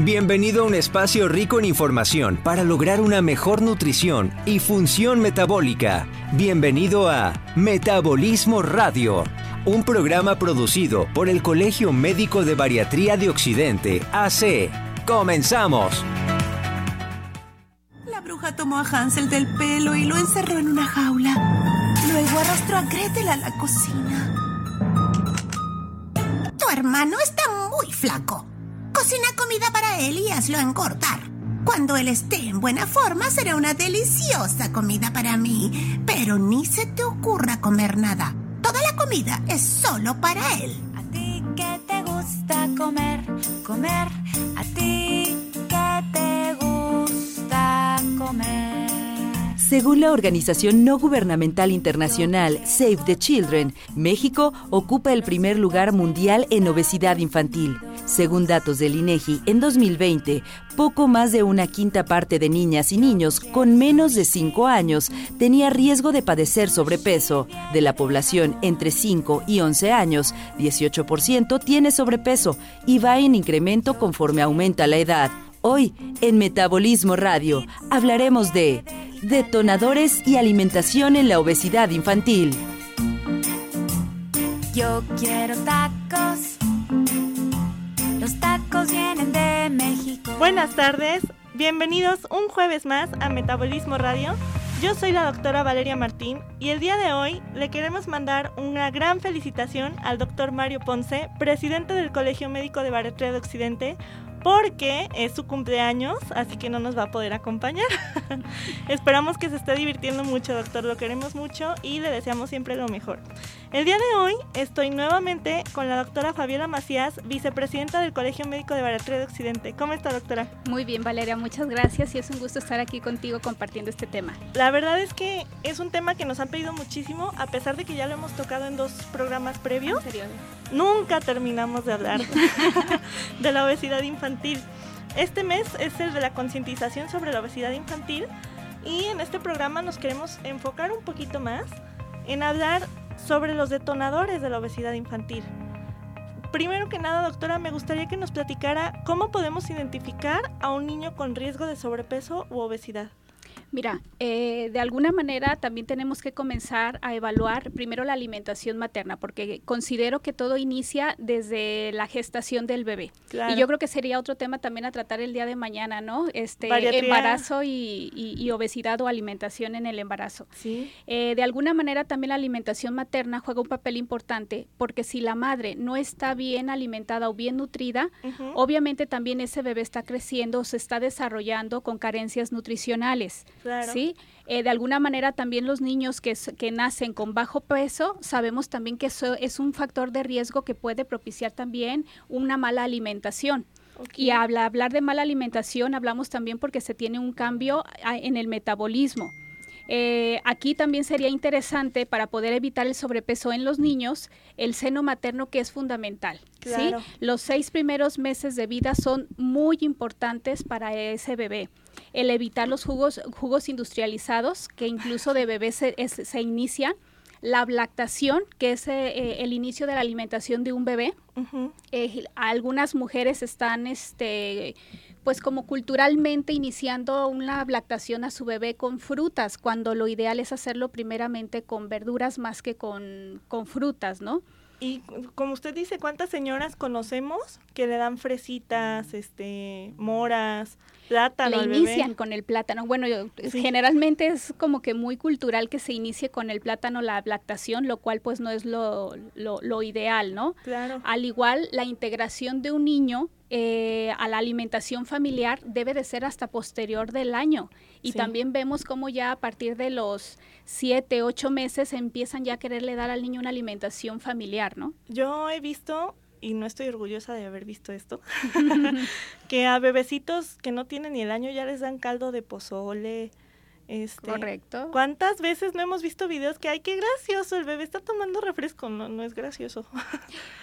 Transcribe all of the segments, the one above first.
Bienvenido a un espacio rico en información para lograr una mejor nutrición y función metabólica. Bienvenido a Metabolismo Radio, un programa producido por el Colegio Médico de Bariatría de Occidente, AC. ¡Comenzamos! La bruja tomó a Hansel del pelo y lo encerró en una jaula. Luego arrastró a Gretel a la cocina. Tu hermano está muy flaco. Cocina comida para él y hazlo engordar. Cuando él esté en buena forma será una deliciosa comida para mí. Pero ni se te ocurra comer nada. Toda la comida es solo para él. A ti que te gusta comer, comer. A ti Según la organización no gubernamental internacional Save the Children, México ocupa el primer lugar mundial en obesidad infantil. Según datos del INEGI, en 2020, poco más de una quinta parte de niñas y niños con menos de 5 años tenía riesgo de padecer sobrepeso. De la población entre 5 y 11 años, 18% tiene sobrepeso y va en incremento conforme aumenta la edad. Hoy, en Metabolismo Radio, hablaremos de detonadores y alimentación en la obesidad infantil. Yo quiero tacos. Los tacos vienen de México. Buenas tardes, bienvenidos un jueves más a Metabolismo Radio. Yo soy la doctora Valeria Martín y el día de hoy le queremos mandar una gran felicitación al doctor Mario Ponce, presidente del Colegio Médico de Bariatría de Occidente, porque es su cumpleaños, así que no nos va a poder acompañar. Esperamos que se esté divirtiendo mucho, doctor, lo queremos mucho y le deseamos siempre lo mejor. El día de hoy estoy nuevamente con la doctora Fabiola Macías, vicepresidenta del Colegio Médico de Bariatría de Occidente. ¿Cómo está, doctora? Muy bien, Valeria, muchas gracias y es un gusto estar aquí contigo compartiendo este tema. La verdad es que es un tema que nos han pedido muchísimo, a pesar de que ya lo hemos tocado en dos programas previos. Nunca terminamos de hablar de la obesidad infantil. Este mes es el de la concientización sobre la obesidad infantil y en este programa nos queremos enfocar un poquito más en hablar sobre los detonadores de la obesidad infantil. Primero que nada, doctora, me gustaría que nos platicara cómo podemos identificar a un niño con riesgo de sobrepeso u obesidad. Mira, eh, de alguna manera también tenemos que comenzar a evaluar primero la alimentación materna, porque considero que todo inicia desde la gestación del bebé. Claro. Y yo creo que sería otro tema también a tratar el día de mañana, ¿no? Este embarazo y, y- y obesidad o alimentación en el embarazo. Sí. Eh, de alguna manera también la alimentación materna juega un papel importante, porque si la madre no está bien alimentada o bien nutrida, obviamente también ese bebé está creciendo, se está desarrollando con carencias nutricionales. Claro. ¿sí? Eh, de alguna manera también los niños que, nacen con bajo peso, sabemos también que eso es un factor de riesgo que puede propiciar también una mala alimentación. Y habla, hablar de mala alimentación hablamos también porque se tiene un cambio en el metabolismo. Eh, aquí también sería interesante para poder evitar el sobrepeso en los niños, el seno materno que es fundamental. ¿sí? Los seis primeros meses de vida son muy importantes para ese bebé. El evitar los jugos, jugos industrializados, que incluso de bebés se, se inician. La lactación, que es eh, eh, el inicio de la alimentación de un bebé. Eh, algunas mujeres están, este, pues como culturalmente iniciando una lactación a su bebé con frutas, cuando lo ideal es hacerlo primeramente con verduras más que con, con frutas, ¿no? Y como usted dice, ¿cuántas señoras conocemos que le dan fresitas, este, moras, plátano Le inician bebé? con el plátano. Bueno, yo- Sí. generalmente es como que muy cultural que se inicie con el plátano la lactación, lo cual pues no es lo, lo, lo ideal, ¿no? Claro. Al igual, la integración de un niño eh, a la alimentación familiar debe de ser hasta posterior del año. Y Sí. también vemos cómo ya a partir de los siete, ocho meses empiezan ya a quererle dar al niño una alimentación familiar, ¿no? Yo he visto, y no estoy orgullosa de haber visto esto, que a bebecitos que no tienen ni el año ya les dan caldo de pozole. Este, Correcto. ¿Cuántas veces no hemos visto videos que, ay, qué gracioso, el bebé está tomando refresco? No, no es gracioso.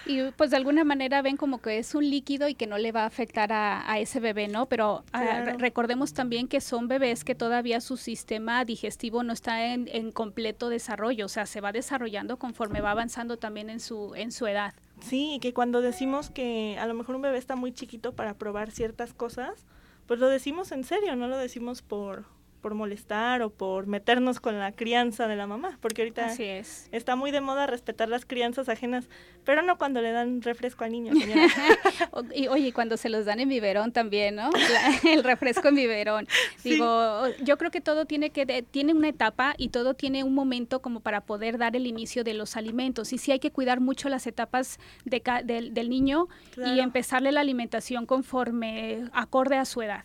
Y pues de alguna manera ven como que es un líquido y que no le va a afectar a, a ese bebé, ¿no? Pero ah, Claro. recordemos también que son bebés que todavía su sistema digestivo no está en, en completo desarrollo, o sea, se va desarrollando conforme va avanzando también en su, en su edad. Sí, que cuando decimos que a lo mejor un bebé está muy chiquito para probar ciertas cosas, pues lo decimos en serio, no lo decimos por, por molestar o por meternos con la crianza de la mamá, porque ahorita Así es. está muy de moda respetar las crianzas ajenas, pero no cuando le dan refresco al niño. señora. O- y oye, y cuando se los dan en biberón también, ¿no? La- el refresco en biberón. Sí. Digo, yo creo que todo tiene que de- tiene una etapa y todo tiene un momento como para poder dar el inicio de los alimentos. Y sí hay que cuidar mucho las etapas de ca- del, niño y empezarle la alimentación conforme acorde a su edad.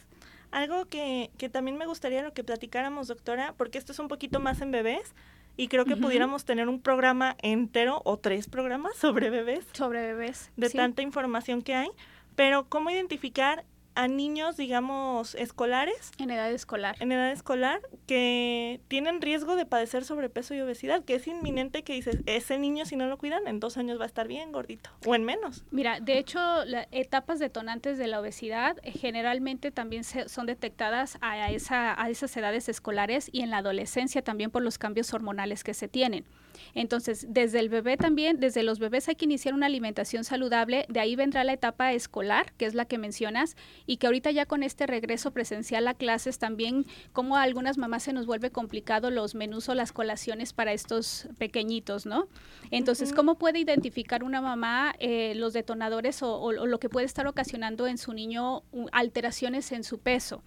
Algo que, que también me gustaría lo que platicáramos, doctora, porque esto es un poquito más en bebés y creo que pudiéramos tener un programa entero o tres programas sobre bebés, Sobre bebés. de sí. tanta información que hay, pero cómo identificar a niños, digamos, escolares, En edad escolar. en edad escolar, que tienen riesgo de padecer sobrepeso y obesidad, que es inminente que dices, ese niño si no lo cuidan, en dos años va a estar bien gordito, o en menos. Mira, de hecho, las etapas detonantes de la obesidad eh, generalmente también se- son detectadas a, esa, a esas edades escolares y en la adolescencia también por los cambios hormonales que se tienen. Entonces, desde el bebé también, desde los bebés hay que iniciar una alimentación saludable, de ahí vendrá la etapa escolar, que es la que mencionas, y que ahorita ya con este regreso presencial a clases también, como a algunas mamás se nos vuelve complicado los menús o las colaciones para estos pequeñitos, ¿no? Entonces. ¿cómo puede identificar una mamá eh, los detonadores o, o- o lo que puede estar ocasionando en su niño alteraciones en su peso?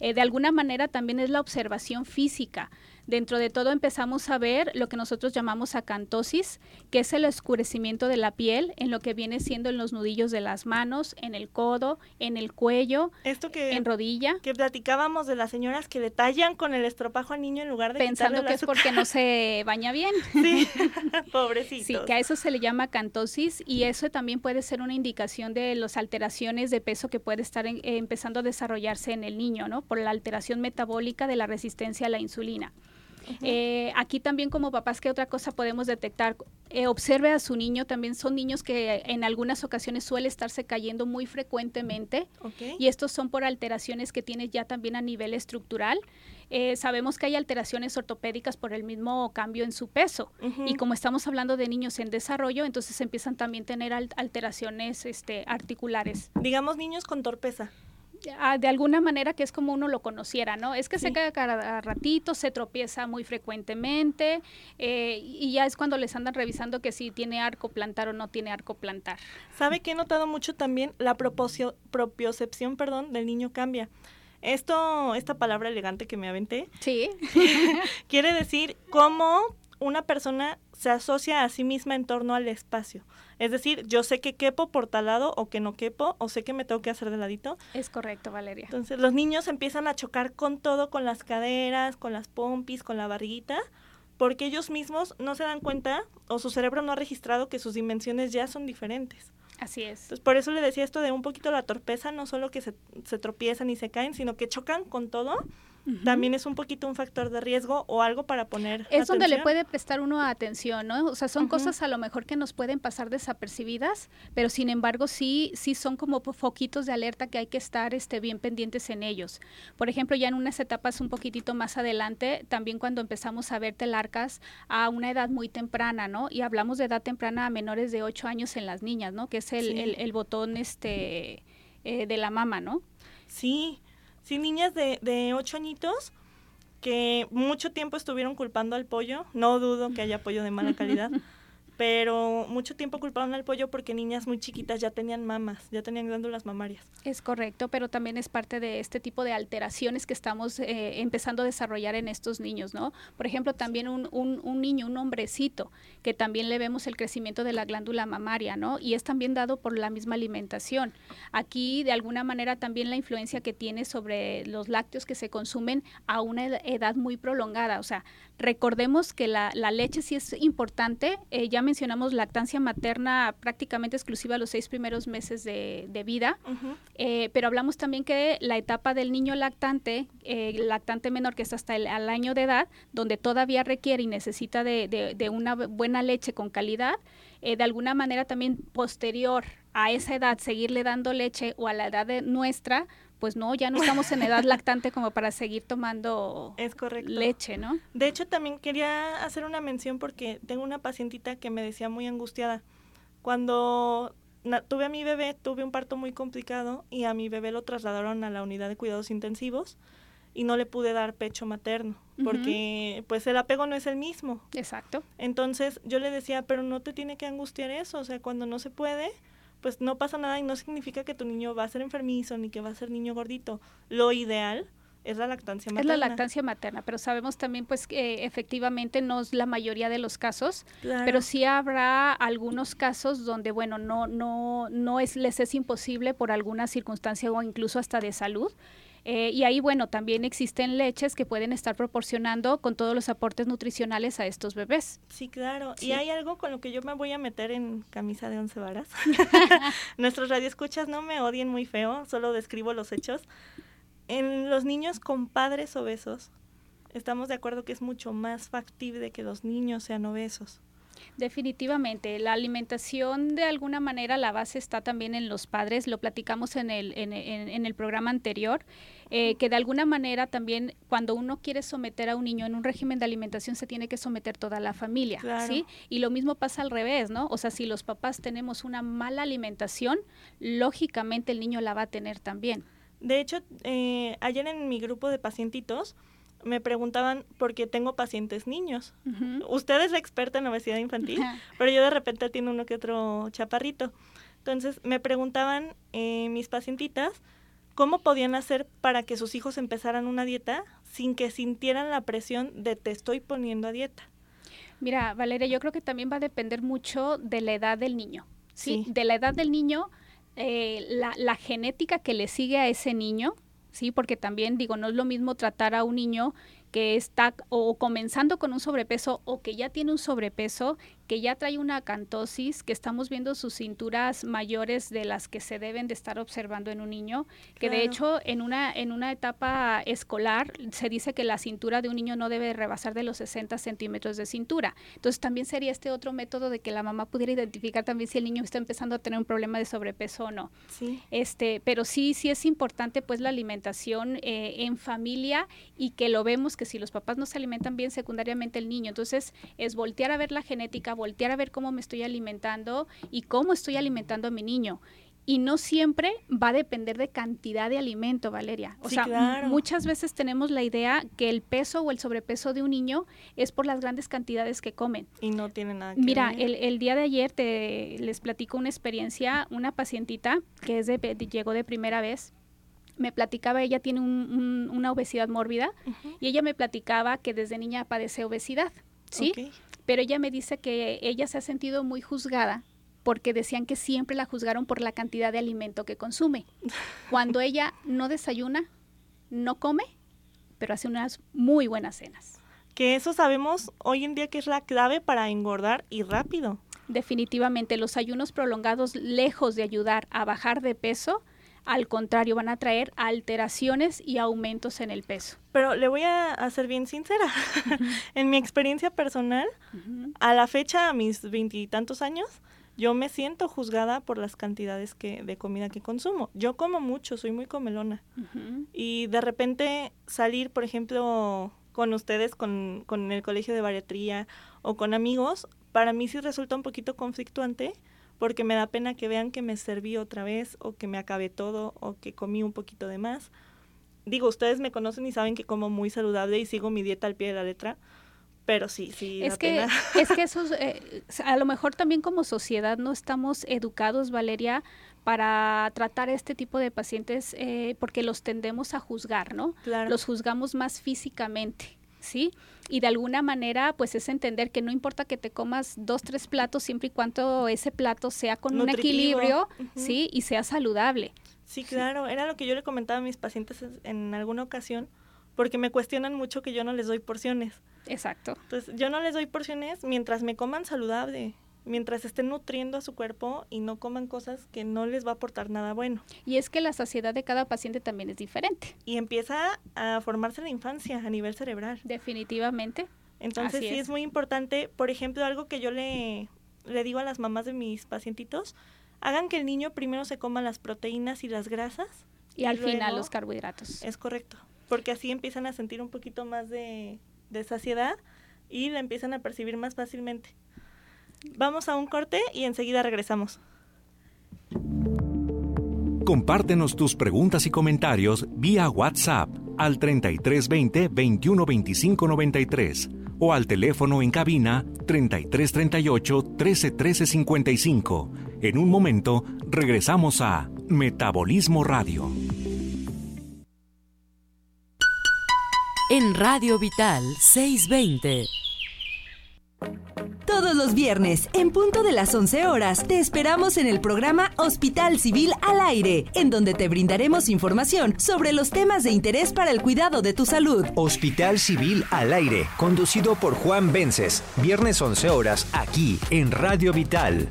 Eh, de alguna manera también es la observación física. Dentro de todo empezamos a ver lo que nosotros llamamos acantosis, que es el oscurecimiento de la piel en lo que viene siendo en los nudillos de las manos, en el codo, en el cuello, Esto que, en rodilla, que platicábamos de las señoras que detallan con el estropajo al niño en lugar de pensando que es porque no se baña bien. Sí, pobrecitos. Sí, que a eso se le llama acantosis y eso también puede ser una indicación de las alteraciones de peso que puede estar en- eh, empezando a desarrollarse en el niño, ¿no? Por la alteración metabólica de la resistencia a la insulina. Eh, aquí también como papás, ¿qué otra cosa podemos detectar? Eh, observe a su niño, también son niños que en algunas ocasiones suele estarse cayendo muy frecuentemente Ok. y estos son por alteraciones que tiene ya también a nivel estructural. Eh, sabemos que hay alteraciones ortopédicas por el mismo cambio en su peso. Y como estamos hablando de niños en desarrollo, entonces empiezan también a tener al- alteraciones este, articulares. Digamos niños con torpeza. De alguna manera que es como uno lo conociera, ¿no? Es que Sí. se cae cada ratito, se tropieza muy frecuentemente eh, y ya es cuando les andan revisando que si tiene arco plantar o no tiene arco plantar. ¿Sabe que he notado mucho también? La propiocepción, perdón, del niño cambia. Esto, esta palabra elegante que me aventé, Sí. quiere decir cómo una persona se asocia a sí misma en torno al espacio. Es decir, yo sé que quepo por tal lado o que no quepo, o sé que me tengo que hacer de ladito. Es correcto, Valeria. Entonces los niños empiezan a chocar con todo, con las caderas, con las pompis, con la barriguita, porque ellos mismos no se dan cuenta o su cerebro no ha registrado que sus dimensiones ya son diferentes. Así es. Entonces por eso le decía esto de un poquito la torpeza, no solo que se, se tropiezan y se caen, sino que chocan con todo. También es un poquito un factor de riesgo o algo para poner Es donde le puede prestar uno atención, ¿no? O sea, son cosas a lo mejor que nos pueden pasar desapercibidas, pero sin embargo sí, sí son como foquitos de alerta que hay que estar este, bien pendientes en ellos. Por ejemplo, ya en unas etapas un poquitito más adelante, también cuando empezamos a ver telarcas a una edad muy temprana, ¿no? Y hablamos de edad temprana a menores de 8 años en las niñas, ¿no? Que es el, Sí. el, el botón este, eh, de la mama, ¿no? Sí, sí, niñas de, de ocho añitos que mucho tiempo estuvieron culpando al pollo. No dudo que haya pollo de mala calidad, pero mucho tiempo culparon al pollo porque niñas muy chiquitas ya tenían mamas, ya tenían glándulas mamarias. Es correcto, pero también es parte de este tipo de alteraciones que estamos eh, empezando a desarrollar en estos niños, ¿no? Por ejemplo, también un, un- un niño, un hombrecito, que también le vemos el crecimiento de la glándula mamaria, ¿no? Y es también dado por la misma alimentación. Aquí, de alguna manera, también la influencia que tiene sobre los lácteos que se consumen a una ed- edad muy prolongada. O sea, recordemos que la, la leche sí es importante. eh, ya mencionamos lactancia materna prácticamente exclusiva a los seis primeros meses de, de vida. Eh, pero hablamos también que la etapa del niño lactante, eh, lactante menor que es hasta el al año de edad, donde todavía requiere y necesita de, de- de una buena leche con calidad, eh, de alguna manera también posterior a esa edad seguirle dando leche o a la edad de nuestra, pues no, ya no estamos en edad lactante como para seguir tomando Es correcto. leche, ¿no? De hecho, también quería hacer una mención porque tengo una pacientita que me decía muy angustiada. Cuando tuve a mi bebé, tuve un parto muy complicado y a mi bebé lo trasladaron a la unidad de cuidados intensivos y no le pude dar pecho materno porque pues el apego no es el mismo. Exacto. Entonces yo le decía, pero no te tiene que angustiar eso, o sea, cuando no se puede, pues no pasa nada y no significa que tu niño va a ser enfermizo ni que va a ser niño gordito. Lo ideal es la lactancia Es materna. la lactancia materna, pero sabemos también pues que efectivamente no es la mayoría de los casos, Claro. pero sí habrá algunos casos donde bueno, no no no es les es imposible por alguna circunstancia o incluso hasta de salud. Eh, y ahí, bueno, también existen leches que pueden estar proporcionando con todos los aportes nutricionales a estos bebés. Sí, claro. Sí. Y hay algo con lo que yo me voy a meter en camisa de once varas. Nuestros radioescuchas no me odien muy feo, solo describo los hechos. En los niños con padres obesos, estamos de acuerdo que es mucho más factible que los niños sean obesos. Definitivamente, la alimentación de alguna manera la base está también en los padres, lo platicamos en el, en, en- en el programa anterior, eh, que de alguna manera también cuando uno quiere someter a un niño en un régimen de alimentación se tiene que someter toda la familia, Claro. ¿sí? Y lo mismo pasa al revés, ¿no? O sea, si los papás tenemos una mala alimentación, lógicamente el niño la va a tener también. De hecho, eh, ayer en mi grupo de pacientitos me preguntaban por qué tengo pacientes niños. Usted es la experta en obesidad infantil, pero yo de repente tiene uno que otro chaparrito. Entonces me preguntaban eh, mis pacientitas cómo podían hacer para que sus hijos empezaran una dieta sin que sintieran la presión de te estoy poniendo a dieta. Mira, Valeria, yo creo que también va a depender mucho de la edad del niño. Sí, Sí. de la edad del niño, eh, la, la genética que le sigue a ese niño, sí, porque también digo, no es lo mismo tratar a un niño que está o comenzando con un sobrepeso o que ya tiene un sobrepeso, que ya trae una acantosis, que estamos viendo sus cinturas mayores de las que se deben de estar observando en un niño, que de hecho en una en una etapa escolar se dice que la cintura de un niño no debe rebasar de los 60 centímetros de cintura. Entonces también sería este otro método de que la mamá pudiera identificar también si el niño está empezando a tener un problema de sobrepeso o no. Sí. Este, pero sí, sí es importante pues la alimentación eh, en familia y que lo vemos que si los papás no se alimentan bien secundariamente el niño, entonces es voltear a ver la genética, voltear a ver cómo me estoy alimentando y cómo estoy alimentando a mi niño. Y no siempre va a depender de cantidad de alimento, Valeria. O Sí, sea, claro. muchas veces tenemos la idea que el peso o el sobrepeso de un niño es por las grandes cantidades que comen. Y no tiene nada que Mira, ver. el, el día de ayer te, les platico una experiencia, una pacientita que es de, de- llegó de primera vez, me platicaba, ella tiene un- un- una obesidad mórbida y ella me platicaba que desde niña padece obesidad, ¿sí? Ok. Pero ella me dice que ella se ha sentido muy juzgada porque decían que siempre la juzgaron por la cantidad de alimento que consume. Cuando ella no desayuna, no come, pero hace unas muy buenas cenas. Que eso sabemos hoy en día que es la clave para engordar y rápido. Definitivamente, los ayunos prolongados, lejos de ayudar a bajar de peso, al contrario, van a traer alteraciones y aumentos en el peso. Pero le voy a, a ser bien sincera. en mi experiencia personal, a la fecha, a mis veintitantos años, yo me siento juzgada por las cantidades que, de comida que consumo. Yo como mucho, soy muy comelona. Y de repente salir, por ejemplo, con ustedes, con, con el colegio de bariatría o con amigos, para mí sí resulta un poquito conflictuante porque me da pena que vean que me serví otra vez o que me acabé todo o que comí un poquito de más. Digo, ustedes me conocen y saben que como muy saludable y sigo mi dieta al pie de la letra, pero sí, sí, Es da que, pena. es que esos, eh, a lo mejor también como sociedad no estamos educados, Valeria, para tratar este tipo de pacientes eh, porque los tendemos a juzgar, ¿no? Claro. Los juzgamos más físicamente, ¿sí? Y de alguna manera, pues es entender que no importa que te comas dos, tres platos, siempre y cuando ese plato sea con un equilibrio. ¿sí? Y sea saludable. Sí, claro, era lo que yo le comentaba a mis pacientes en- en alguna ocasión, porque me cuestionan mucho que yo no les doy porciones. Exacto. Entonces, yo no les doy porciones mientras me coman saludable, mientras estén nutriendo a su cuerpo y no coman cosas que no les va a aportar nada bueno. Y es que la saciedad de cada paciente también es diferente, Y empieza a formarse la infancia a nivel cerebral. definitivamente. Entonces, Así sí es. es muy importante, por ejemplo, algo que yo le, le digo a las mamás de mis pacientitos, hagan que el niño primero se coma las proteínas y las grasas. Y, al final los carbohidratos. Es correcto, porque así empiezan a sentir un poquito más de, de saciedad y la empiezan a percibir más fácilmente. Vamos a un corte y enseguida regresamos. Compártenos tus preguntas y comentarios vía WhatsApp al 3320 2125 93 o al teléfono en cabina 3338 1313 55. En un momento regresamos a Metabolismo Radio. En Radio Vital 620. Todos los viernes, en punto de las 11 horas, te esperamos en el programa Hospital Civil al Aire, en donde te brindaremos información sobre los temas de interés para el cuidado de tu salud. Hospital Civil al Aire, conducido por Juan Vences, viernes 11 horas, aquí en Radio Vital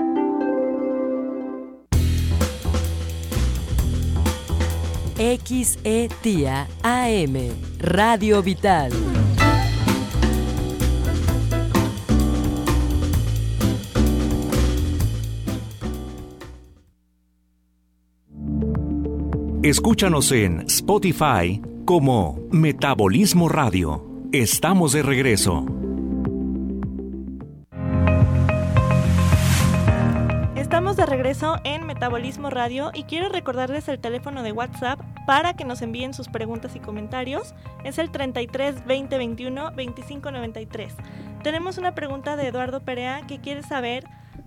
XETIA AM, Radio Vital. Escúchanos en Spotify como Metabolismo Radio. Estamos de regreso. Estamos de regreso en Metabolismo Radio y quiero recordarles el teléfono de WhatsApp para que nos envíen sus preguntas y comentarios. Es el 33 20 21 25 93. Tenemos una pregunta de Eduardo Perea que quiere saber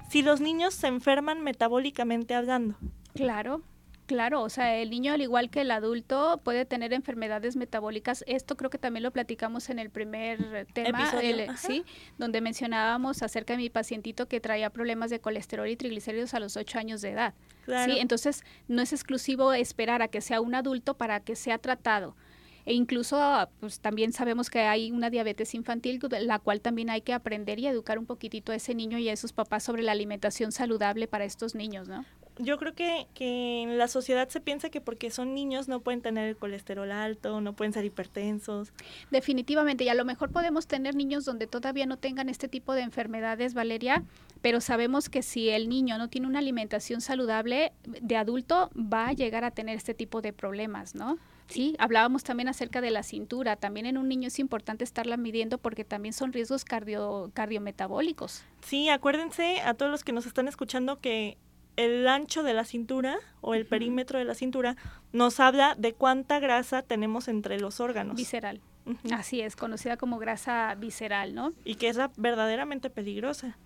si los niños se enferman metabólicamente hablando. Claro, Claro, o sea, el niño al igual que el adulto puede tener enfermedades metabólicas. Esto creo que también lo platicamos en el primer tema, sí, donde mencionábamos acerca de mi pacientito que traía problemas de colesterol y triglicéridos a los 8 años de edad. Sí, entonces no es exclusivo esperar a que sea un adulto para que sea tratado. E incluso, pues también sabemos que hay una diabetes infantil, la cual también hay que aprender y educar un poquitito a ese niño y a sus papás sobre la alimentación saludable para estos niños, ¿no? Yo creo que, que en la sociedad se piensa que porque son niños no pueden tener el colesterol alto, no pueden ser hipertensos. Definitivamente, y a lo mejor podemos tener niños donde todavía no tengan este tipo de enfermedades, Valeria, pero sabemos que si el niño no tiene una alimentación saludable, de adulto va a llegar a tener este tipo de problemas, ¿no? Sí, hablábamos también acerca de la cintura. También en un niño es importante estarla midiendo porque también son riesgos cardio, cardiometabólicos. Sí, acuérdense a todos los que nos están escuchando que el ancho de la cintura o el perímetro de la cintura nos habla de cuánta grasa tenemos entre los órganos. Visceral. Así es, conocida como grasa visceral, ¿no? Y que es verdaderamente peligrosa.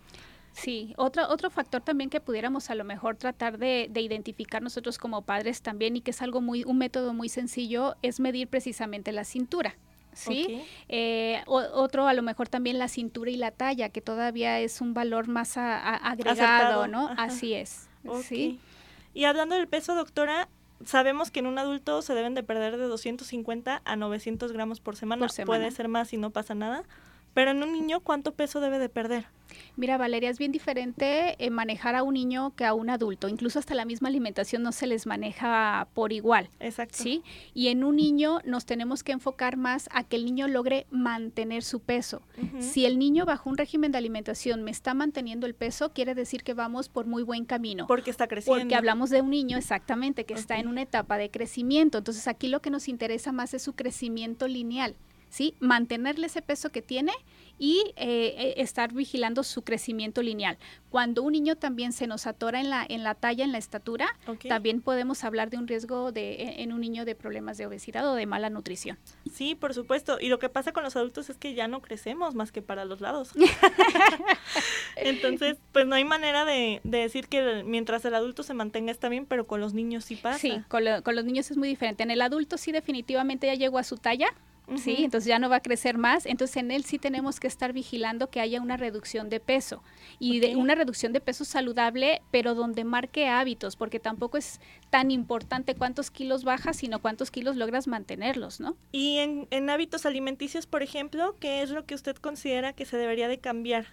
Sí, otro, otro factor también que pudiéramos a lo mejor tratar de, identificar nosotros como padres también y que es algo muy, un método muy sencillo, es medir precisamente la cintura. ¿sí? Eh, otro a lo mejor también la cintura y la talla, que todavía es un valor más agregado, ¿no? Así es. Sí. Y hablando del peso, doctora, sabemos que en un adulto se deben de perder de 250 a 900 gramos por semana. por semana. Puede ser más y no pasa nada. Pero en un niño, ¿cuánto peso debe de perder? Mira, Valeria, es bien diferente eh, manejar a un niño que a un adulto. Incluso hasta la misma alimentación no se les maneja por igual. Exacto. ¿sí? Y en un niño nos tenemos que enfocar más a que el niño logre mantener su peso. Si el niño bajo un régimen de alimentación me está manteniendo el peso, quiere decir que vamos por muy buen camino. Porque está creciendo. Porque hablamos de un niño exactamente que está en una etapa de crecimiento. Entonces aquí lo que nos interesa más es su crecimiento lineal. ¿Sí? Mantenerle ese peso que tiene y eh, eh, estar vigilando su crecimiento lineal. Cuando un niño también se nos atora en la, en la talla, en la estatura, también podemos hablar de un riesgo de, en un niño de problemas de obesidad o de mala nutrición. Sí, por supuesto. Y lo que pasa con los adultos es que ya no crecemos más que para los lados. Entonces, pues no hay manera de, decir que mientras el adulto se mantenga está bien, pero con los niños sí pasa. Sí, con, con los niños es muy diferente. En el adulto sí definitivamente ya llegó a su talla, ¿sí? Entonces ya no va a crecer más. Entonces en él sí tenemos que estar vigilando que haya una reducción de peso y de una reducción de peso saludable, pero donde marque hábitos, porque tampoco es tan importante cuántos kilos bajas, sino cuántos kilos logras mantenerlos, ¿no? Y en, en hábitos alimenticios, por ejemplo, ¿qué es lo que usted considera que se debería de cambiar?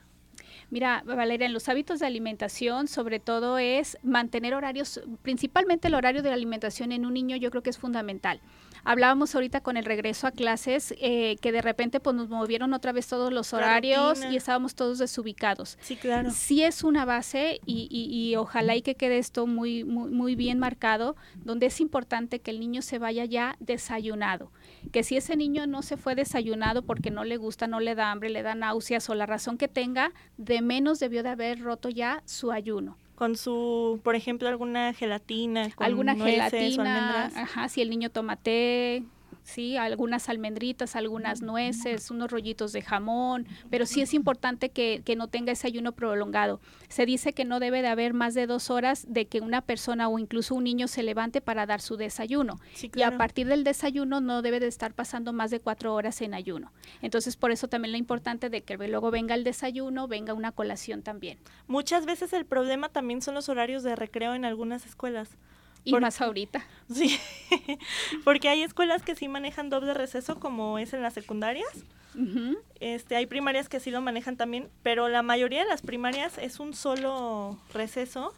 Mira, Valeria, en los hábitos de alimentación, sobre todo es mantener horarios, principalmente el horario de la alimentación en un niño, yo creo que es fundamental. Hablábamos ahorita con el regreso a clases eh, que de repente pues nos movieron otra vez todos los horarios y estábamos todos desubicados. Sí, claro. Sí es una base y, y, ojalá y que quede esto muy, muy, muy bien marcado, donde es importante que el niño se vaya ya desayunado. Que si ese niño no se fue desayunado porque no le gusta, no le da hambre, le da náuseas o la razón que tenga, de menos debió de haber roto ya su ayuno con su, por ejemplo, alguna gelatina, con alguna nueces gelatina, ajá, si el niño toma té, sí, algunas almendritas, algunas nueces, unos rollitos de jamón, pero sí es importante que, que, no tenga ese ayuno prolongado. Se dice que no debe de haber más de dos horas de que una persona o incluso un niño se levante para dar su desayuno. Y a partir del desayuno no debe de estar pasando más de cuatro horas en ayuno. Entonces, por eso también lo importante de que luego venga el desayuno, venga una colación también. Muchas veces el problema también son los horarios de recreo en algunas escuelas. Y más ahorita. Sí, porque hay escuelas que sí manejan doble receso, como es en las secundarias. este, hay primarias que sí lo manejan también, pero la mayoría de las primarias es un solo receso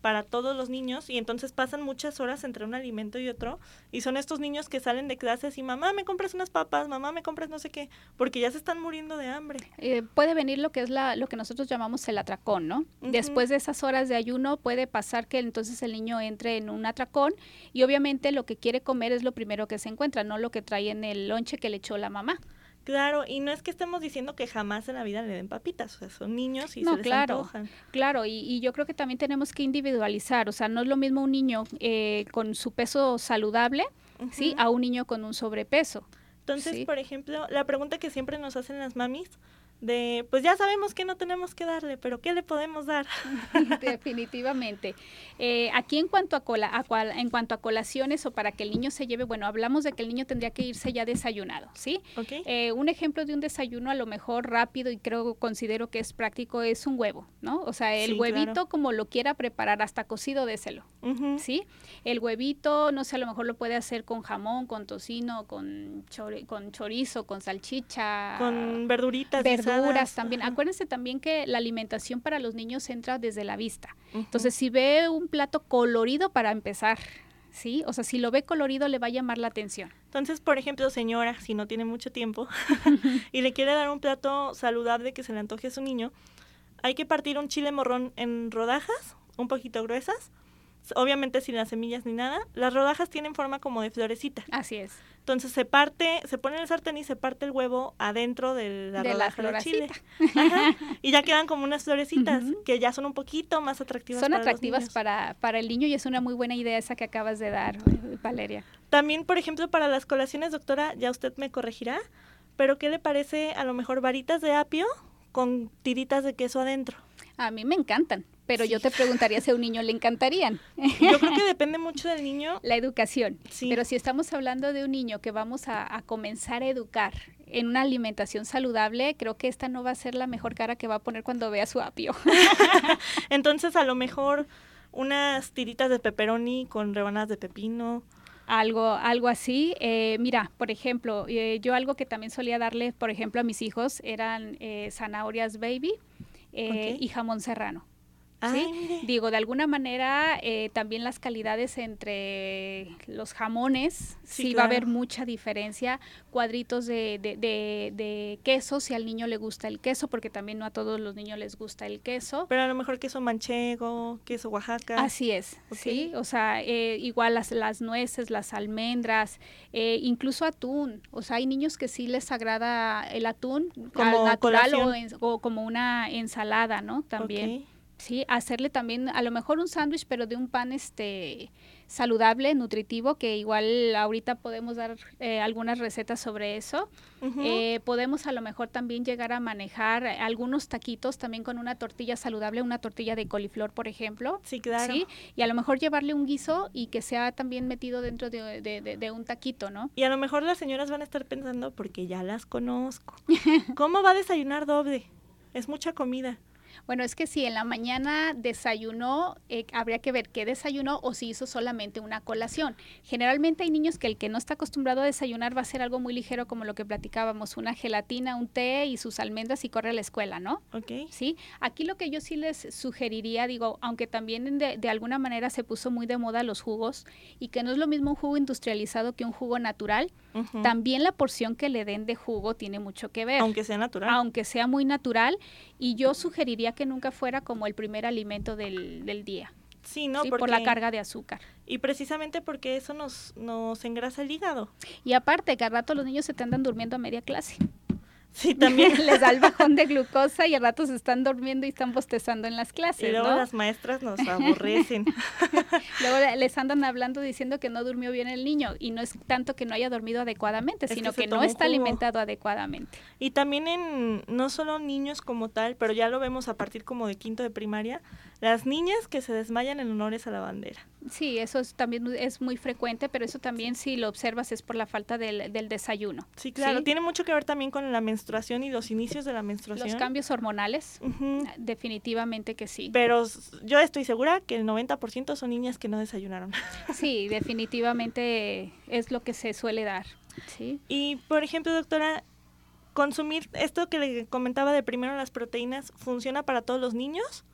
para todos los niños y entonces pasan muchas horas entre un alimento y otro y son estos niños que salen de clases y mamá me compras unas papas, mamá me compras no sé qué, porque ya se están muriendo de hambre. Eh, puede venir lo que es la, lo que nosotros llamamos el atracón, ¿no? Después de esas horas de ayuno puede pasar que entonces el niño entre en un atracón y obviamente lo que quiere comer es lo primero que se encuentra, no lo que trae en el lonche que le echó la mamá. Claro, y no es que estemos diciendo que jamás en la vida le den papitas, o sea, son niños y se les claro, antojan. Claro, y, y, yo creo que también tenemos que individualizar, o sea, no es lo mismo un niño eh, con su peso saludable, ¿sí? A un niño con un sobrepeso. Entonces, por ejemplo, la pregunta que siempre nos hacen las mamis, de pues ya sabemos que no tenemos que darle, pero ¿qué le podemos dar? Definitivamente. Eh, aquí en cuanto a, cola, a en cuanto a colaciones o para que el niño se lleve, bueno, hablamos de que el niño tendría que irse ya desayunado, ¿sí? Eh, un ejemplo de un desayuno a lo mejor rápido y creo considero que es práctico es un huevo, ¿no? O sea, el huevito como lo quiera preparar, hasta cocido déselo, ¿sí? El huevito, no sé, a lo mejor lo puede hacer con jamón, con tocino, con, con chorizo, con salchicha. Con verduritas también. Acuérdense también que la alimentación para los niños entra desde la vista. Entonces, si ve un plato colorido para empezar, ¿sí? O sea, si lo ve colorido le va a llamar la atención. Entonces, por ejemplo, señora, si no tiene mucho tiempo y le quiere dar un plato saludable que se le antoje a su niño, hay que partir un chile morrón en rodajas, un poquito gruesas, obviamente sin las semillas ni nada. Las rodajas tienen forma como de florecita. Así es. Entonces se parte, se pone en el sartén y se parte el huevo adentro de la rodaja de chile. Y ya quedan como unas florecitas que ya son un poquito más atractivas. Son atractivas para, para el niño y es una muy buena idea esa que acabas de dar, Valeria. También, por ejemplo, para las colaciones, doctora, ya usted me corregirá, pero ¿qué le parece a lo mejor varitas de apio con tiritas de queso adentro? A mí me encantan pero yo te preguntaría si a un niño le encantarían. Yo creo que depende mucho del niño. La educación. Pero si estamos hablando de un niño que vamos a, comenzar a educar en una alimentación saludable, creo que esta no va a ser la mejor cara que va a poner cuando vea su apio. Entonces, a lo mejor unas tiritas de pepperoni con rebanadas de pepino. Algo, algo así. Eh, mira, por ejemplo, eh, yo algo que también solía darle, por ejemplo, a mis hijos eran eh, zanahorias baby y jamón serrano. ¿Sí? Digo, de alguna manera eh, también las calidades entre los jamones, sí, va a haber mucha diferencia. Cuadritos de, de, de, queso, si al niño le gusta el queso, porque también no a todos los niños les gusta el queso. Pero a lo mejor queso manchego, queso Oaxaca. Así es, sí. O sea, eh, igual las, las nueces, las almendras, eh, incluso atún. O sea, hay niños que sí les agrada el atún como natural o, como una ensalada, ¿no? También. Sí, hacerle también a lo mejor un sándwich, pero de un pan este saludable, nutritivo, que igual ahorita podemos dar eh, algunas recetas sobre eso. Eh, podemos a lo mejor también llegar a manejar algunos taquitos también con una tortilla saludable, una tortilla de coliflor, por ejemplo. Sí, claro. ¿sí? Y a lo mejor llevarle un guiso y que sea también metido dentro de, de un taquito, ¿no? Y a lo mejor las señoras van a estar pensando, porque ya las conozco, ¿cómo va a desayunar doble? Es mucha comida. Bueno, es que si en la mañana desayunó, eh, habría que ver qué desayunó o si hizo solamente una colación. Generalmente hay niños que el que no está acostumbrado a desayunar va a ser algo muy ligero como lo que platicábamos, una gelatina, un té y sus almendras y corre a la escuela, ¿no? Ok. Sí, aquí lo que yo sí les sugeriría, digo, aunque también de, de alguna manera se puso muy de moda los jugos y que no es lo mismo un jugo industrializado que un jugo natural, también la porción que le den de jugo tiene mucho que ver. Aunque sea natural. Aunque sea muy natural y yo sugeriría que nunca fuera como el primer alimento del, del día. Sí, ¿no? por la carga de azúcar. Y precisamente porque eso nos, nos engrasa el hígado. Y aparte, que al rato los niños se te andan durmiendo a media clase. Sí, también. les da el bajón de glucosa y al rato se están durmiendo y están bostezando en las clases. Y luego las maestras nos aborrecen. luego les andan hablando diciendo que no durmió bien el niño y no es tanto que no haya dormido adecuadamente, sino que, no está alimentado adecuadamente. Y también en no solo niños como tal, pero ya lo vemos a partir como de quinto de primaria, las niñas que se desmayan en honores a la bandera. Sí, eso también es muy frecuente, pero eso también si lo observas es por la falta del, desayuno. Sí, claro, tiene mucho que ver también con la menstruación y los inicios de la menstruación. Los cambios hormonales, definitivamente que sí. Pero yo estoy segura que el 90% son niñas que no desayunaron. Sí, definitivamente es lo que se suele dar. ¿sí? Y, por ejemplo, doctora, consumir esto que le comentaba de primero las proteínas, ¿funciona para todos los niños?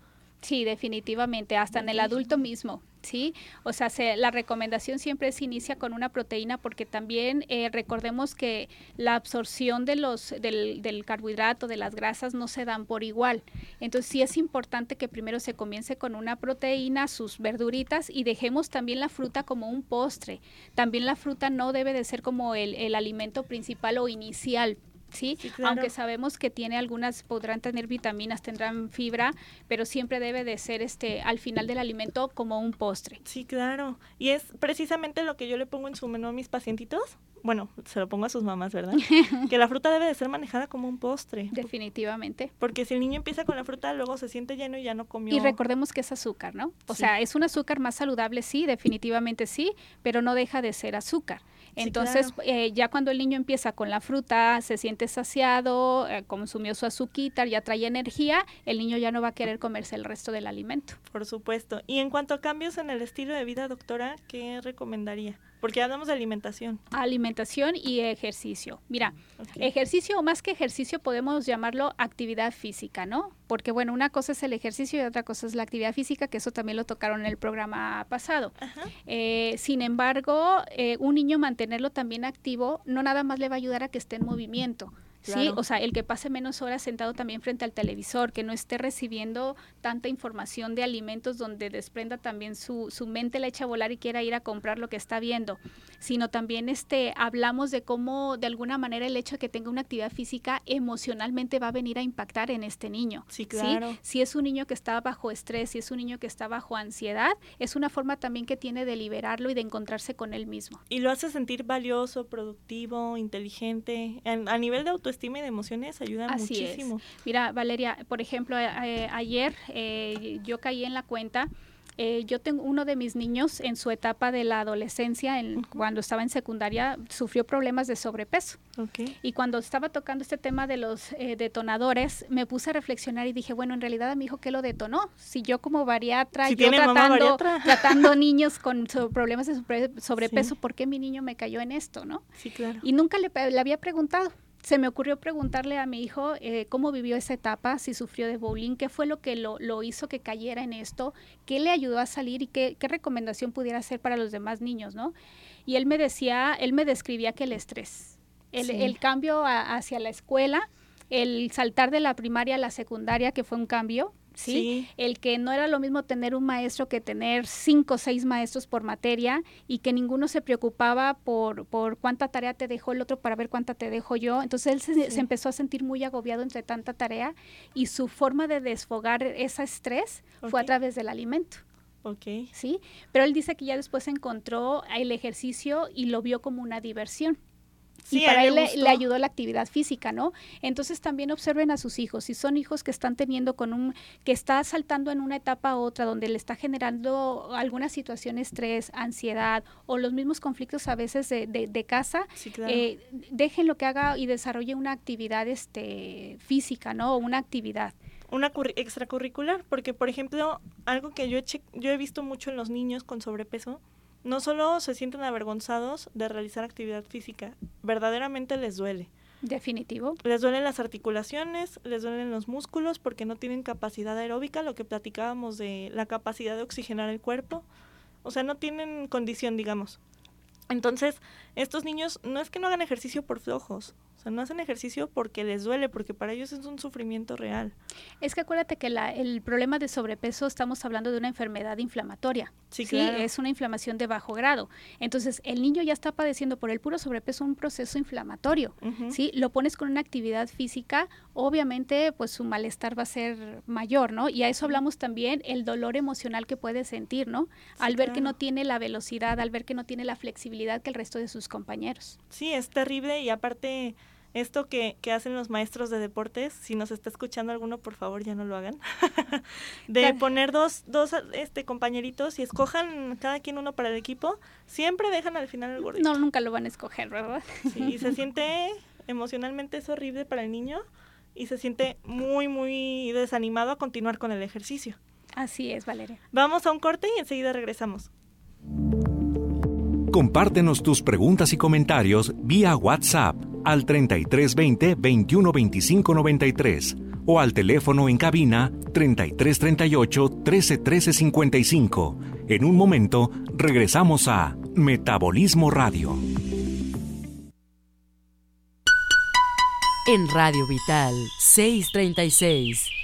Sí, definitivamente, hasta en el adulto mismo. ¿sí? O sea, la recomendación siempre se inicia con una proteína porque también eh, recordemos que la absorción de los, del, del, carbohidrato, de las grasas, no se dan por igual. Entonces sí es importante que primero se comience con una proteína, sus verduritas y dejemos también la fruta como un postre. También la fruta no debe de ser como el, el alimento principal o inicial ¿sí? Aunque sabemos que tiene algunas, podrán tener vitaminas, tendrán fibra, pero siempre debe de ser este al final del alimento como un postre. Sí, claro. Y es precisamente lo que yo le pongo en su menú a mis pacientitos. Bueno, se lo pongo a sus mamás, ¿verdad? que la fruta debe de ser manejada como un postre. Definitivamente. Porque si el niño empieza con la fruta, luego se siente lleno y ya no comió. Y recordemos que es azúcar, ¿no? O sea, es un azúcar más saludable, sí, definitivamente sí, pero no deja de ser azúcar. Entonces, eh, ya cuando el niño empieza con la fruta, se siente saciado, eh, consumió su azúcar, ya trae energía, el niño ya no va a querer comerse el resto del alimento. Por supuesto. Y en cuanto a cambios en el estilo de vida, doctora, ¿qué recomendaría? Porque hablamos de alimentación. Alimentación y ejercicio. Mira, ejercicio o más que ejercicio podemos llamarlo actividad física, ¿no? Porque bueno, una cosa es el ejercicio y otra cosa es la actividad física, que eso también lo tocaron en el programa pasado. Eh, sin embargo, eh, un niño mantenerlo también activo no nada más le va a ayudar a que esté en movimiento Sí, o sea, el que pase menos horas sentado también frente al televisor, que no esté recibiendo tanta información de alimentos donde desprenda también su, su mente la echa a volar y quiera ir a comprar lo que está viendo, sino también este hablamos de cómo de alguna manera el hecho de que tenga una actividad física emocionalmente va a venir a impactar en este niño. Sí, claro. Si es un niño que está bajo estrés, si es un niño que está bajo ansiedad, es una forma también que tiene de liberarlo y de encontrarse con él mismo. Y lo hace sentir valioso, productivo, inteligente, a nivel de autoestima estima y de emociones ayuda muchísimo. Mira, Valeria, por ejemplo, eh, ayer eh, yo caí en la cuenta eh, yo tengo uno de mis niños en su etapa de la adolescencia, en, cuando estaba en secundaria, sufrió problemas de sobrepeso. Y cuando estaba tocando este tema de los eh, detonadores, me puse a reflexionar y dije, bueno, en realidad a mi hijo, ¿qué lo detonó? Si yo como bariatra, yo tratando, tratando niños con problemas de sobrepeso, ¿por qué mi niño me cayó en esto, no? Sí, claro. Y nunca le, le había preguntado. Se me ocurrió preguntarle a mi hijo eh, cómo vivió esa etapa, si sufrió de bullying, qué fue lo que lo, lo, hizo que cayera en esto, qué le ayudó a salir y qué, qué recomendación pudiera hacer para los demás niños, ¿no? Y él me decía, él me describía que el estrés, el, Sí. el cambio a- hacia la escuela, el saltar de la primaria a la secundaria, que fue un cambio, ¿sí? Sí. El que no era lo mismo tener un maestro que tener cinco o seis maestros por materia y que ninguno se preocupaba por, por cuánta tarea te dejó el otro para ver cuánta te dejo yo. Entonces él se, Sí. se empezó a sentir muy agobiado entre tanta tarea y su forma de desfogar ese estrés fue a través del alimento. ¿sí? Pero él dice que ya después encontró el ejercicio y lo vio como una diversión. Sí, y para él le ayudó la actividad física, ¿no? Entonces también observen a sus hijos. Si son hijos que están teniendo con un, que está saltando en una etapa a otra, donde le está generando alguna situación, estrés, ansiedad o los mismos conflictos a veces de, de- de casa, Sí, claro. eh, déjenlo que haga y desarrolle una actividad este, física, ¿no? O una actividad. Una curri- extracurricular, porque por ejemplo, algo que yo he, yo he visto mucho en los niños con sobrepeso, no solo se sienten avergonzados de realizar actividad física, verdaderamente les duele. Definitivo. Les duelen las articulaciones, les duelen los músculos porque no tienen capacidad aeróbica, lo que platicábamos de la capacidad de oxigenar el cuerpo. O sea, no tienen condición, digamos. Entonces, estos niños no es que no hagan ejercicio por flojos, sea, no hacen ejercicio porque les duele, porque para ellos es un sufrimiento real. Es que acuérdate que la- el problema de sobrepeso estamos hablando de una enfermedad inflamatoria. Sí, claro. es una inflamación de bajo grado. Entonces, el niño ya está padeciendo por el puro sobrepeso un proceso inflamatorio. ¿sí? Lo pones con una actividad física, obviamente, pues su malestar va a ser mayor, ¿no? Y a eso hablamos también el dolor emocional que puede sentir, ¿no? al ver que no tiene la velocidad, al ver que no tiene la flexibilidad que el resto de sus compañeros. Sí, es terrible y aparte esto que, que hacen los maestros de deportes, si nos está escuchando alguno, por favor ya no lo hagan, de poner dos, dos este, compañeritos y escojan cada quien uno para el equipo, siempre dejan al final el gordito. No, nunca lo van a escoger, ¿verdad? Sí, y se siente emocionalmente es horrible para el niño y se siente muy, muy desanimado a continuar con el ejercicio. Así es, Valeria. Vamos a un corte y enseguida regresamos. Compártenos tus preguntas y comentarios vía WhatsApp al 3320 2125 93 o al teléfono en cabina 3338 1313 55. En un momento regresamos a Metabolismo Radio. En Radio Vital 636.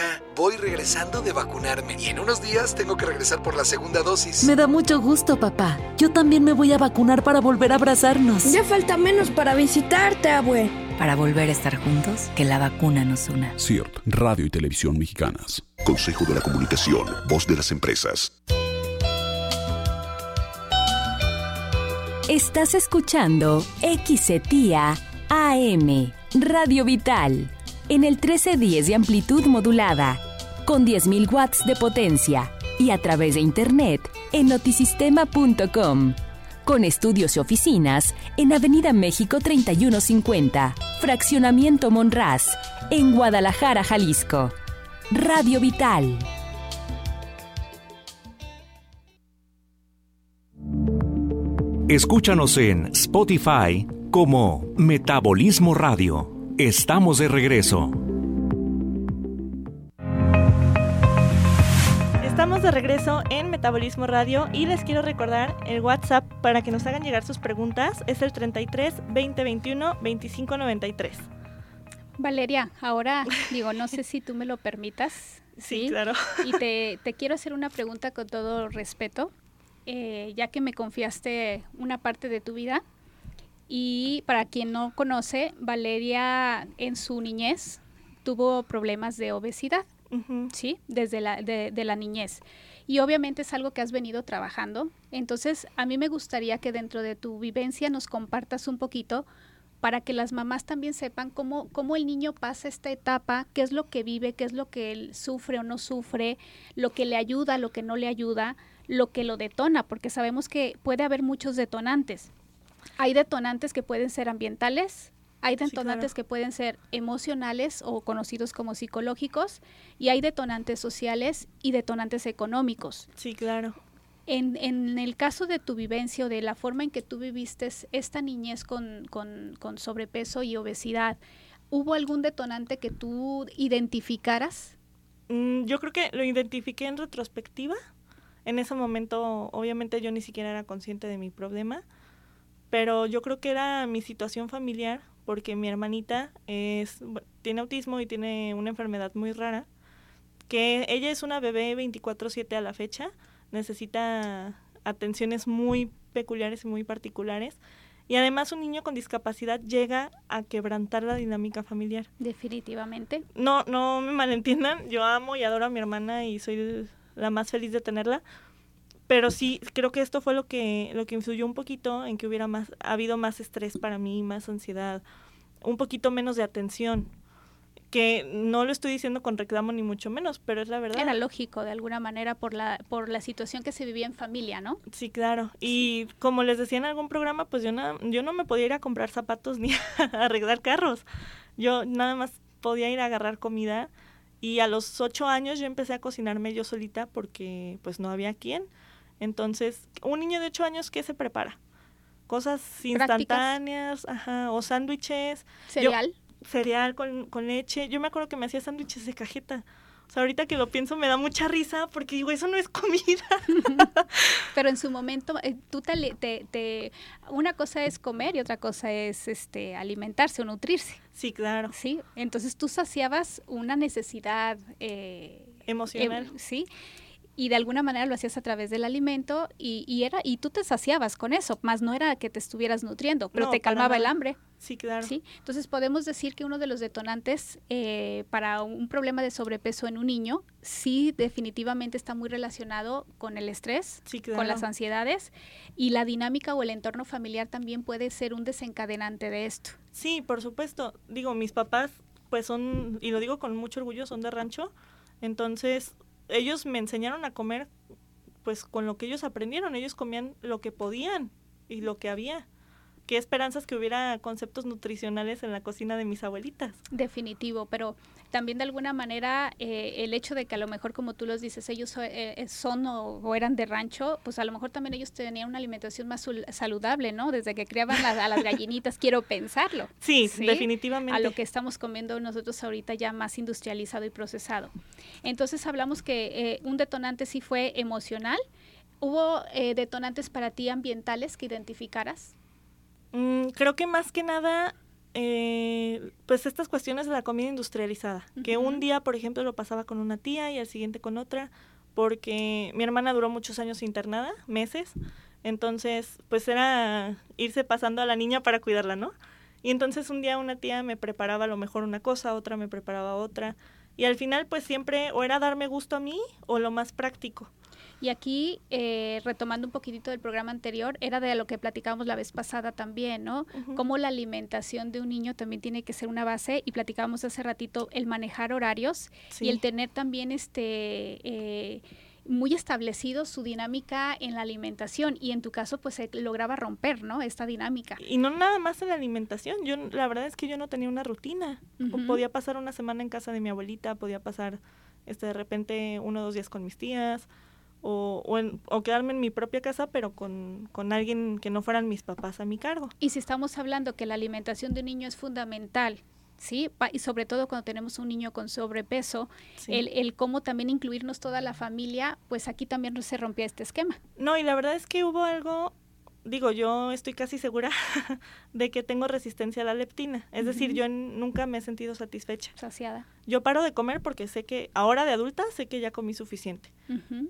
Hija, voy regresando de vacunarme y en unos días tengo que regresar por la segunda dosis. Me da mucho gusto, papá. Yo también me voy a vacunar para volver a abrazarnos. Ya falta menos para visitarte, abue. Para volver a estar juntos, que la vacuna nos una. CIRT, Radio y Televisión Mexicanas. Consejo de la Comunicación, voz de las empresas. Estás escuchando XETIA AM, Radio Vital, en el 1310 de amplitud modulada, con 10.000 watts de potencia y a través de internet en notisistema.com. Con estudios y oficinas en Avenida México 3150, Fraccionamiento Monraz, en Guadalajara, Jalisco. Radio Vital. Escúchanos en Spotify como Metabolismo Radio. Estamos de regreso. Estamos de regreso en Metabolismo Radio y les quiero recordar el WhatsApp para que nos hagan llegar sus preguntas. Es el 33 20 21 25 93. Valeria, ahora digo, no sé si tú me lo permitas. Sí, claro. Y te, te quiero hacer una pregunta con todo respeto, eh, ya que me confiaste una parte de tu vida. Y para quien no conoce, Valeria en su niñez tuvo problemas de obesidad. ¿sí? Desde la, de, de la niñez. y obviamente es algo que has venido trabajando. Entonces, a mí me gustaría que dentro de tu vivencia nos compartas un poquito para que las mamás también sepan cómo, cómo el niño pasa esta etapa, qué es lo que vive, qué es lo que él sufre o no sufre, lo que le ayuda, lo que no le ayuda, lo que lo detona, porque sabemos que puede haber muchos detonantes. Hay detonantes que pueden ser ambientales, hay detonantes que pueden ser emocionales o conocidos como psicológicos y hay detonantes sociales y detonantes económicos. Sí, claro. En, en, el caso de tu vivencia o de la forma en que tú viviste esta niñez con, con, con, sobrepeso y obesidad, ¿hubo algún detonante que tú identificaras? Mm, yo creo que lo identifiqué en retrospectiva. En ese momento, obviamente, yo ni siquiera era consciente de mi problema, pero yo creo que era mi situación familiar, porque mi hermanita es, tiene autismo y tiene una enfermedad muy rara, que ella es una bebé 24/7 a la fecha necesita atenciones muy peculiares y muy particulares. Y además un niño con discapacidad llega a quebrantar la dinámica familiar. Definitivamente. No, no me malentiendan, yo amo y adoro a mi hermana y soy la más feliz de tenerla. Pero sí, creo que esto fue lo que, lo que influyó un poquito en que hubiera más, ha habido más estrés para mí, más ansiedad, un poquito menos de atención que no lo estoy diciendo con reclamo ni mucho menos, pero es la verdad. Era lógico de alguna manera por la por la situación que se vivía en familia, ¿no? Sí, claro. Y como les decía en algún programa, pues yo no, yo no me podía ir a comprar zapatos ni a arreglar carros. Yo nada más podía ir a agarrar comida y a los ocho años yo empecé a cocinarme yo solita porque pues no había quien. Entonces, un niño de ocho años, ¿qué se prepara? Cosas instantáneas, ajá, o sándwiches. ¿Cereal? cereal con, con leche. Yo me acuerdo que me hacía sándwiches de cajeta. O sea, ahorita que lo pienso me da mucha risa porque digo, eso no es comida. Pero en su momento, eh, tú te, te, una cosa es comer y otra cosa es este alimentarse o nutrirse. Sí, claro. Sí, entonces tú saciabas una necesidad eh, emocional. Em, sí y de alguna manera lo hacías a través del alimento y, era y tú te saciabas con eso, más no era que te estuvieras nutriendo, pero te calmaba el hambre. Sí, claro. ¿sí? Entonces podemos decir que uno de los detonantes eh, para un problema de sobrepeso en un niño sí definitivamente está muy relacionado con el estrés, con las ansiedades y la dinámica o el entorno familiar también puede ser un desencadenante de esto. Sí, por supuesto. Digo, mis papás pues son, y lo digo con mucho orgullo, son de rancho, entonces ellos me enseñaron a comer pues con lo que ellos aprendieron, ellos comían lo que podían y lo que había. Qué esperanzas que hubiera conceptos nutricionales en la cocina de mis abuelitas. Definitivo, pero también de alguna manera eh, el hecho de que a lo mejor, como tú los dices, ellos eh, eh, son o, eran de rancho, pues a lo mejor también ellos tenían una alimentación más saludable, ¿no? Desde que criaban a las gallinitas, quiero pensarlo. Sí, definitivamente. A lo que estamos comiendo nosotros ahorita ya más industrializado y procesado. Entonces hablamos que un detonante sí fue emocional. ¿Hubo detonantes para ti ambientales que identificaras? Mm, creo que más que nada, eh, pues estas cuestiones de la comida industrializada, que un día, por ejemplo, lo pasaba con una tía y al siguiente con otra, porque mi hermana duró muchos años internada, meses, entonces pues era irse pasando a la niña para cuidarla, ¿no? Y entonces un día una tía me preparaba a lo mejor una cosa, otra me preparaba otra, y al final pues siempre o era darme gusto a mí o lo más práctico. Y aquí, eh, retomando un poquitito del programa anterior, era de lo que platicábamos la vez pasada también, ¿no? Cómo la alimentación de un niño también tiene que ser una base, y platicábamos hace ratito el manejar horarios y el tener también este... Eh, muy establecido su dinámica en la alimentación y en tu caso pues se lograba romper, ¿no? Esta dinámica. Y no nada más en la alimentación, yo la verdad es que yo no tenía una rutina. Podía pasar una semana en casa de mi abuelita, podía pasar este de repente uno o dos días con mis tías, o, o, en, o, quedarme en mi propia casa, pero con, con, alguien que no fueran mis papás a mi cargo. Y si estamos hablando que la alimentación de un niño es fundamental, ¿sí? Y sobre todo cuando tenemos un niño con sobrepeso, el, el cómo también incluirnos toda la familia, pues aquí también se rompía este esquema. No, y la verdad es que hubo algo digo, yo estoy casi segura de que tengo resistencia a la leptina. Es decir, yo nunca me he sentido satisfecha. Saciada. Yo paro de comer porque sé que, ahora de adulta, sé que ya comí suficiente.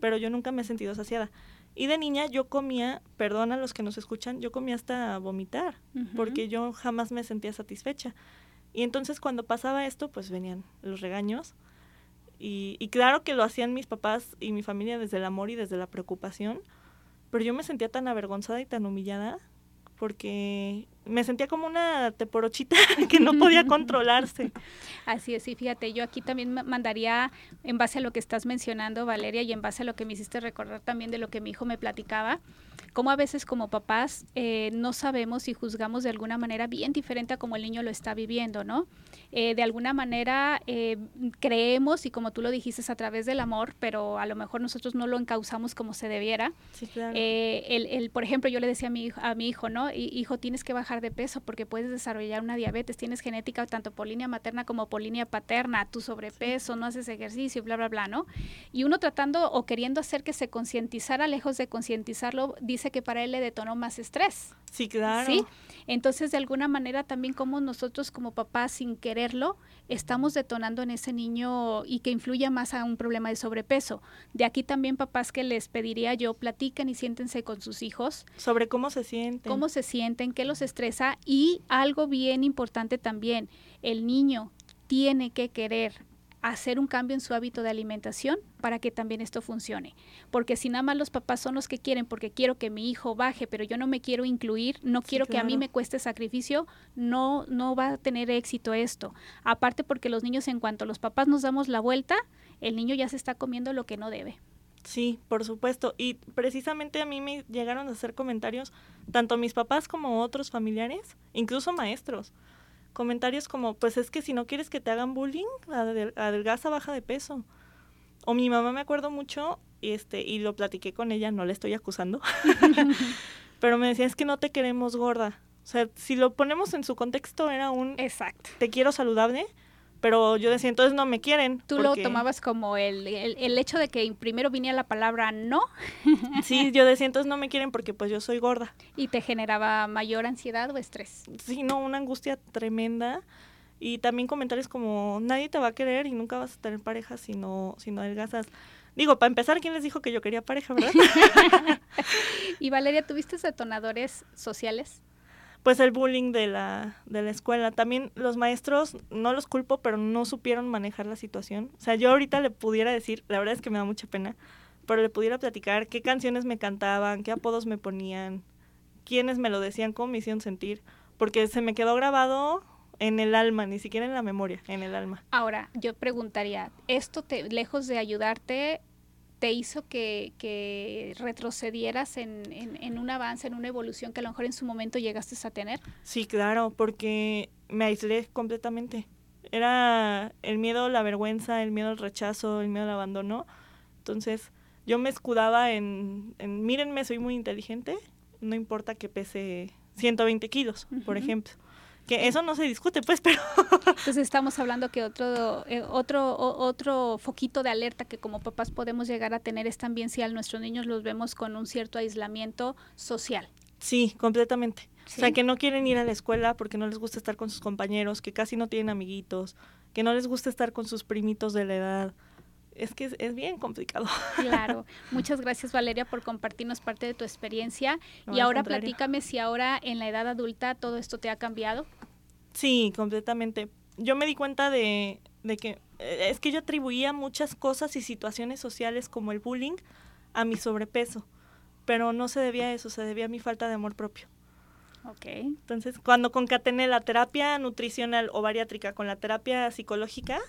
Pero yo nunca me he sentido saciada. Y de niña yo comía, perdón a los que nos escuchan, yo comía hasta vomitar, porque yo jamás me sentía satisfecha. Y entonces cuando pasaba esto, pues venían los regaños. Y, y claro que lo hacían mis papás y mi familia desde el amor y desde la preocupación, pero yo me sentía tan avergonzada y tan humillada porque me sentía como una teporochita que no podía controlarse. Así es, y fíjate, yo aquí también mandaría, en base a lo que estás mencionando, Valeria, y en base a lo que me hiciste recordar también de lo que mi hijo me platicaba, como a veces como papás eh, no sabemos y juzgamos de alguna manera bien diferente a como el niño lo está viviendo, ¿no? Eh, de alguna manera eh, creemos, y como tú lo dijiste, a través del amor, pero a lo mejor nosotros no lo encauzamos como se debiera. Sí, claro. el, el, por ejemplo, yo le decía a mi, a mi hijo, ¿no? Hijo, tienes que bajar de peso porque puedes desarrollar una diabetes, tienes genética tanto por línea materna como por línea paterna, tu sobrepeso, no haces ejercicio, bla, bla, bla, ¿no? Y uno tratando o queriendo hacer que se concientizara, lejos de concientizarlo, dice que para él le detonó más estrés. Sí, claro. ¿Sí? Entonces, de alguna manera, también como nosotros como papás, sin quererlo, estamos detonando en ese niño y que influya más a un problema de sobrepeso. De aquí también, papás, que les pediría yo, platiquen y siéntense con sus hijos. Sobre cómo se sienten. Cómo se sienten, qué los estresa y algo bien importante también, el niño tiene que querer hacer un cambio en su hábito de alimentación para que también esto funcione. Porque si nada más los papás son los que quieren, porque quiero que mi hijo baje, pero yo no me quiero incluir, no quiero que a mí me cueste sacrificio, no, no va a tener éxito esto. Aparte porque los niños, en cuanto los papás nos damos la vuelta, el niño ya se está comiendo lo que no debe. Sí, por supuesto. Y precisamente a mí me llegaron a hacer comentarios, tanto mis papás como otros familiares, incluso maestros comentarios como, pues es que si no quieres que te hagan bullying, adelgaza, baja de peso. O mi mamá me acuerdo mucho, y, este, y lo platiqué con ella, no le estoy acusando, pero me decía, es que no te queremos gorda. O sea, si lo ponemos en su contexto, era un... Exacto. Te quiero saludable, pero yo decía, entonces no me quieren. Tú lo tomabas como el, el, hecho de que primero viniera la palabra no. sí, yo decía, entonces no me quieren porque pues yo soy gorda. ¿Y te generaba mayor ansiedad o estrés? Sí, no, una angustia tremenda. Y también comentarios como, nadie te va a querer y nunca vas a tener pareja si no, si no adelgazas. Digo, para empezar, ¿quién les dijo que yo quería pareja, verdad? y Valeria, ¿tuviste detonadores sociales? Pues el bullying de la, de la escuela. También los maestros, no los culpo, pero no supieron manejar la situación. O sea, yo ahorita le pudiera decir, la verdad es que me da mucha pena, pero le pudiera platicar qué canciones me cantaban, qué apodos me ponían, quiénes me lo decían, cómo me hicieron sentir, porque se me quedó grabado en el alma, ni siquiera en la memoria, en el alma. Ahora, yo preguntaría, ¿esto te, lejos de ayudarte, te hizo que, que retrocedieras en, en, un avance, en una evolución que a lo mejor en su momento llegaste a tener? Sí, claro, porque me aislé completamente. Era el miedo, la vergüenza, el miedo al rechazo, el miedo al abandono. Entonces yo me escudaba en, en mírenme, soy muy inteligente, no importa que pese 120 kilos, por ejemplo que eso no se discute, pues, pero... Entonces estamos hablando que otro, eh, otro, otro foquito de alerta que como papás podemos llegar a tener es también si a nuestros niños los vemos con un cierto aislamiento social. Sí, completamente. O sea, que no quieren ir a la escuela porque no les gusta estar con sus compañeros, que casi no tienen amiguitos, que no les gusta estar con sus primitos de la edad. Es que es, bien complicado. Claro. Muchas gracias Valeria por compartirnos parte de tu experiencia. y ahora platícame si ahora en la edad adulta todo esto te ha cambiado. Sí, completamente. Yo me di cuenta de, que eh, es que yo atribuía muchas cosas y situaciones sociales como el bullying a mi sobrepeso, pero no se debía a eso, se debía a mi falta de amor propio. Ok. Entonces, cuando concatené la terapia nutricional o bariátrica con la terapia psicológica,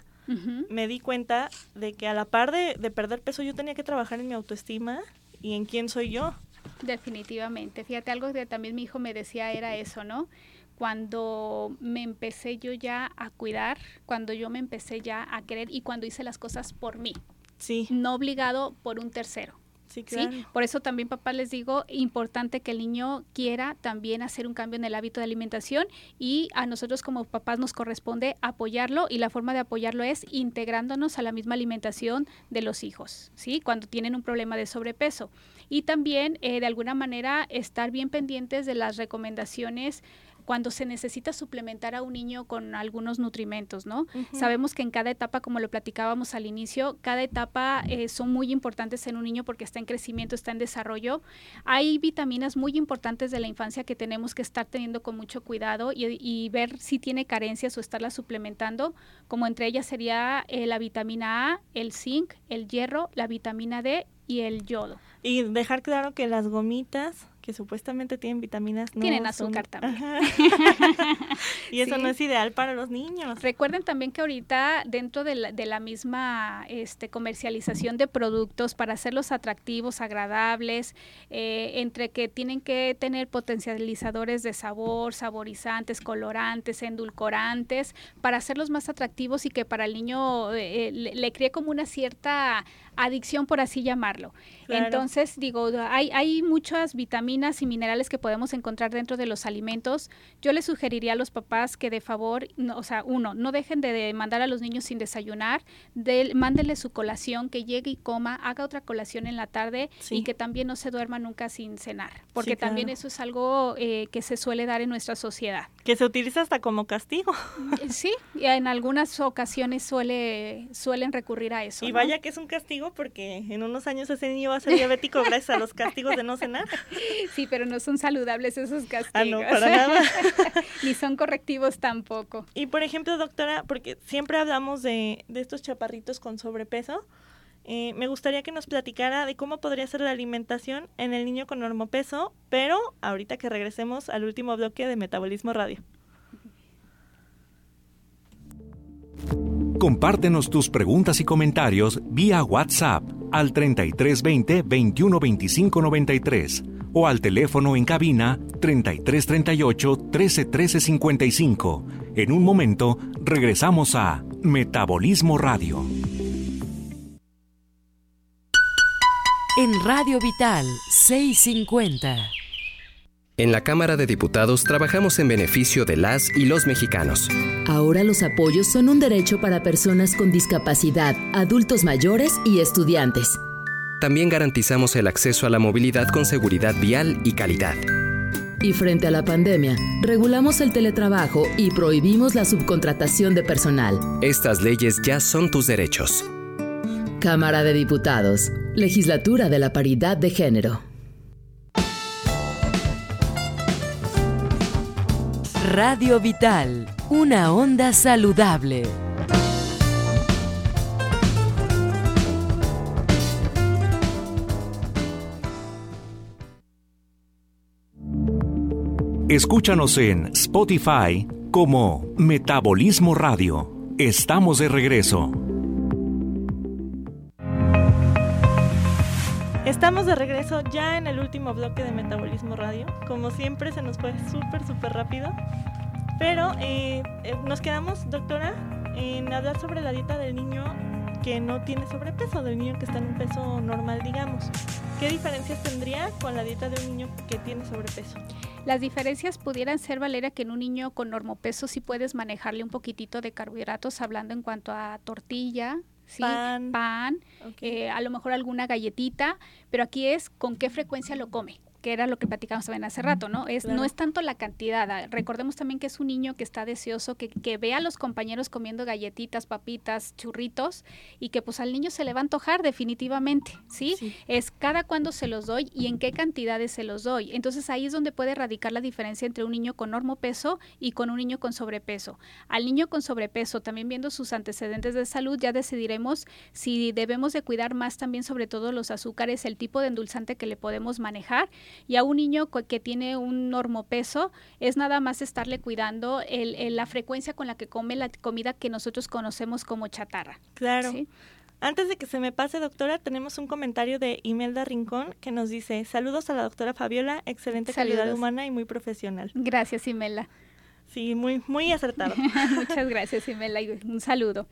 me di cuenta de que a la par de, de perder peso yo tenía que trabajar en mi autoestima y en quién soy yo. Definitivamente. Fíjate, algo que también mi hijo me decía era eso, ¿no? cuando me empecé yo ya a cuidar, cuando yo me empecé ya a querer y cuando hice las cosas por mí. Sí. No obligado por un tercero. Sí, claro. Por eso también, papá, les digo, importante que el niño quiera también hacer un cambio en el hábito de alimentación y a nosotros como papás nos corresponde apoyarlo y la forma de apoyarlo es integrándonos a la misma alimentación de los hijos, ¿sí? Cuando tienen un problema de sobrepeso. y también eh, de alguna manera estar bien pendientes de las recomendaciones cuando se necesita suplementar a un niño con algunos nutrimentos, ¿no? Sabemos que en cada etapa, como lo platicábamos al inicio, cada etapa eh, son muy importantes en un niño porque está en crecimiento, está en desarrollo. Hay vitaminas muy importantes de la infancia que tenemos que estar teniendo con mucho cuidado y, ver si tiene carencias o estarla suplementando, como entre ellas sería eh, la vitamina A, el zinc, el hierro, la vitamina D y el yodo. Y dejar claro que las gomitas que supuestamente tienen vitaminas no tienen azúcar también. Y eso no es ideal para los niños. Recuerden también que ahorita dentro de la, de la misma este, comercialización de productos para hacerlos atractivos agradables eh, entre que tienen que tener potencializadores de sabor saborizantes colorantes endulcorantes para hacerlos más atractivos y que para el niño eh, le, le cree como una cierta adicción por así llamarlo entonces digo hay hay muchas vitaminas y minerales que podemos encontrar dentro de los alimentos, yo les sugeriría a los papás que de favor, o sea, uno, no dejen de, mandar a los niños sin desayunar, de, mándenle su colación, que llegue y coma, haga otra colación en la tarde y que también no se duerma nunca sin cenar, porque también eso es algo eh, que se suele dar en nuestra sociedad. Que se utiliza hasta como castigo. Eh, sí, en algunas ocasiones suele, suelen recurrir a eso. Y vaya que es un castigo porque en unos años ese niño va a ser diabético gracias a los castigos de no cenar. Sí, pero no son saludables esos castigos. Ah, no, para nada. Ni son correctivos tampoco. Y por ejemplo, doctora, porque siempre hablamos de, de estos chaparritos con sobrepeso, eh, me gustaría que nos platicara de cómo podría ser la alimentación en el niño con normopeso, pero ahorita que regresemos al último bloque de Metabolismo Radio. Compártenos tus preguntas y comentarios vía WhatsApp al 3320 2125 93 o al teléfono en cabina 3338 131355. En un momento regresamos a Metabolismo Radio. En Radio Vital 650. En la Cámara de Diputados trabajamos en beneficio de las y los mexicanos. Ahora los apoyos son un derecho para personas con discapacidad, adultos mayores y estudiantes también garantizamos el acceso a la movilidad con seguridad vial y calidad. Y frente a la pandemia, regulamos el teletrabajo y prohibimos la subcontratación de personal. Estas leyes ya son tus derechos. Cámara de Diputados, Legislatura de la Paridad de Género. Radio Vital, una onda saludable. Escúchanos en Spotify como Metabolismo Radio. Estamos de regreso. Estamos de regreso ya en el último bloque de Metabolismo Radio. Como siempre se nos fue súper, súper rápido. Pero eh, eh, nos quedamos, doctora, en hablar sobre la dieta del niño que no tiene sobrepeso, del niño que está en un peso normal, digamos. ¿Qué diferencias tendría con la dieta de un niño que tiene sobrepeso? Las diferencias pudieran ser, Valeria, que en un niño con normopeso sí puedes manejarle un poquitito de carbohidratos, hablando en cuanto a tortilla, ¿sí? pan, eh, a lo mejor alguna galletita, pero aquí es con qué frecuencia lo come que era lo que platicamos también hace rato, ¿no? Es, No es tanto la cantidad. Ah, recordemos también que es un niño que está deseoso, que, que ve a los compañeros comiendo galletitas, papitas, churritos, y que pues al niño se le va a antojar definitivamente, ¿sí? Es cada cuándo se los doy y en qué cantidades se los doy. Entonces ahí es donde puede radicar la diferencia entre un niño con peso y con un niño con sobrepeso. Al niño con sobrepeso, también viendo sus antecedentes de salud, ya decidiremos si debemos de cuidar más también sobre todo los azúcares, el tipo de endulzante que le podemos manejar y a un niño que tiene un normopeso es nada más estarle cuidando el, la frecuencia con la que come la comida que nosotros conocemos como chatarra. Claro. Antes de que se me pase, doctora, tenemos un comentario de Imelda Rincón que nos dice, saludos a la doctora Fabiola, excelente calidad humana y muy profesional. Gracias, Imelda. Sí, muy, muy acertado. Muchas gracias, Imela, y un saludo.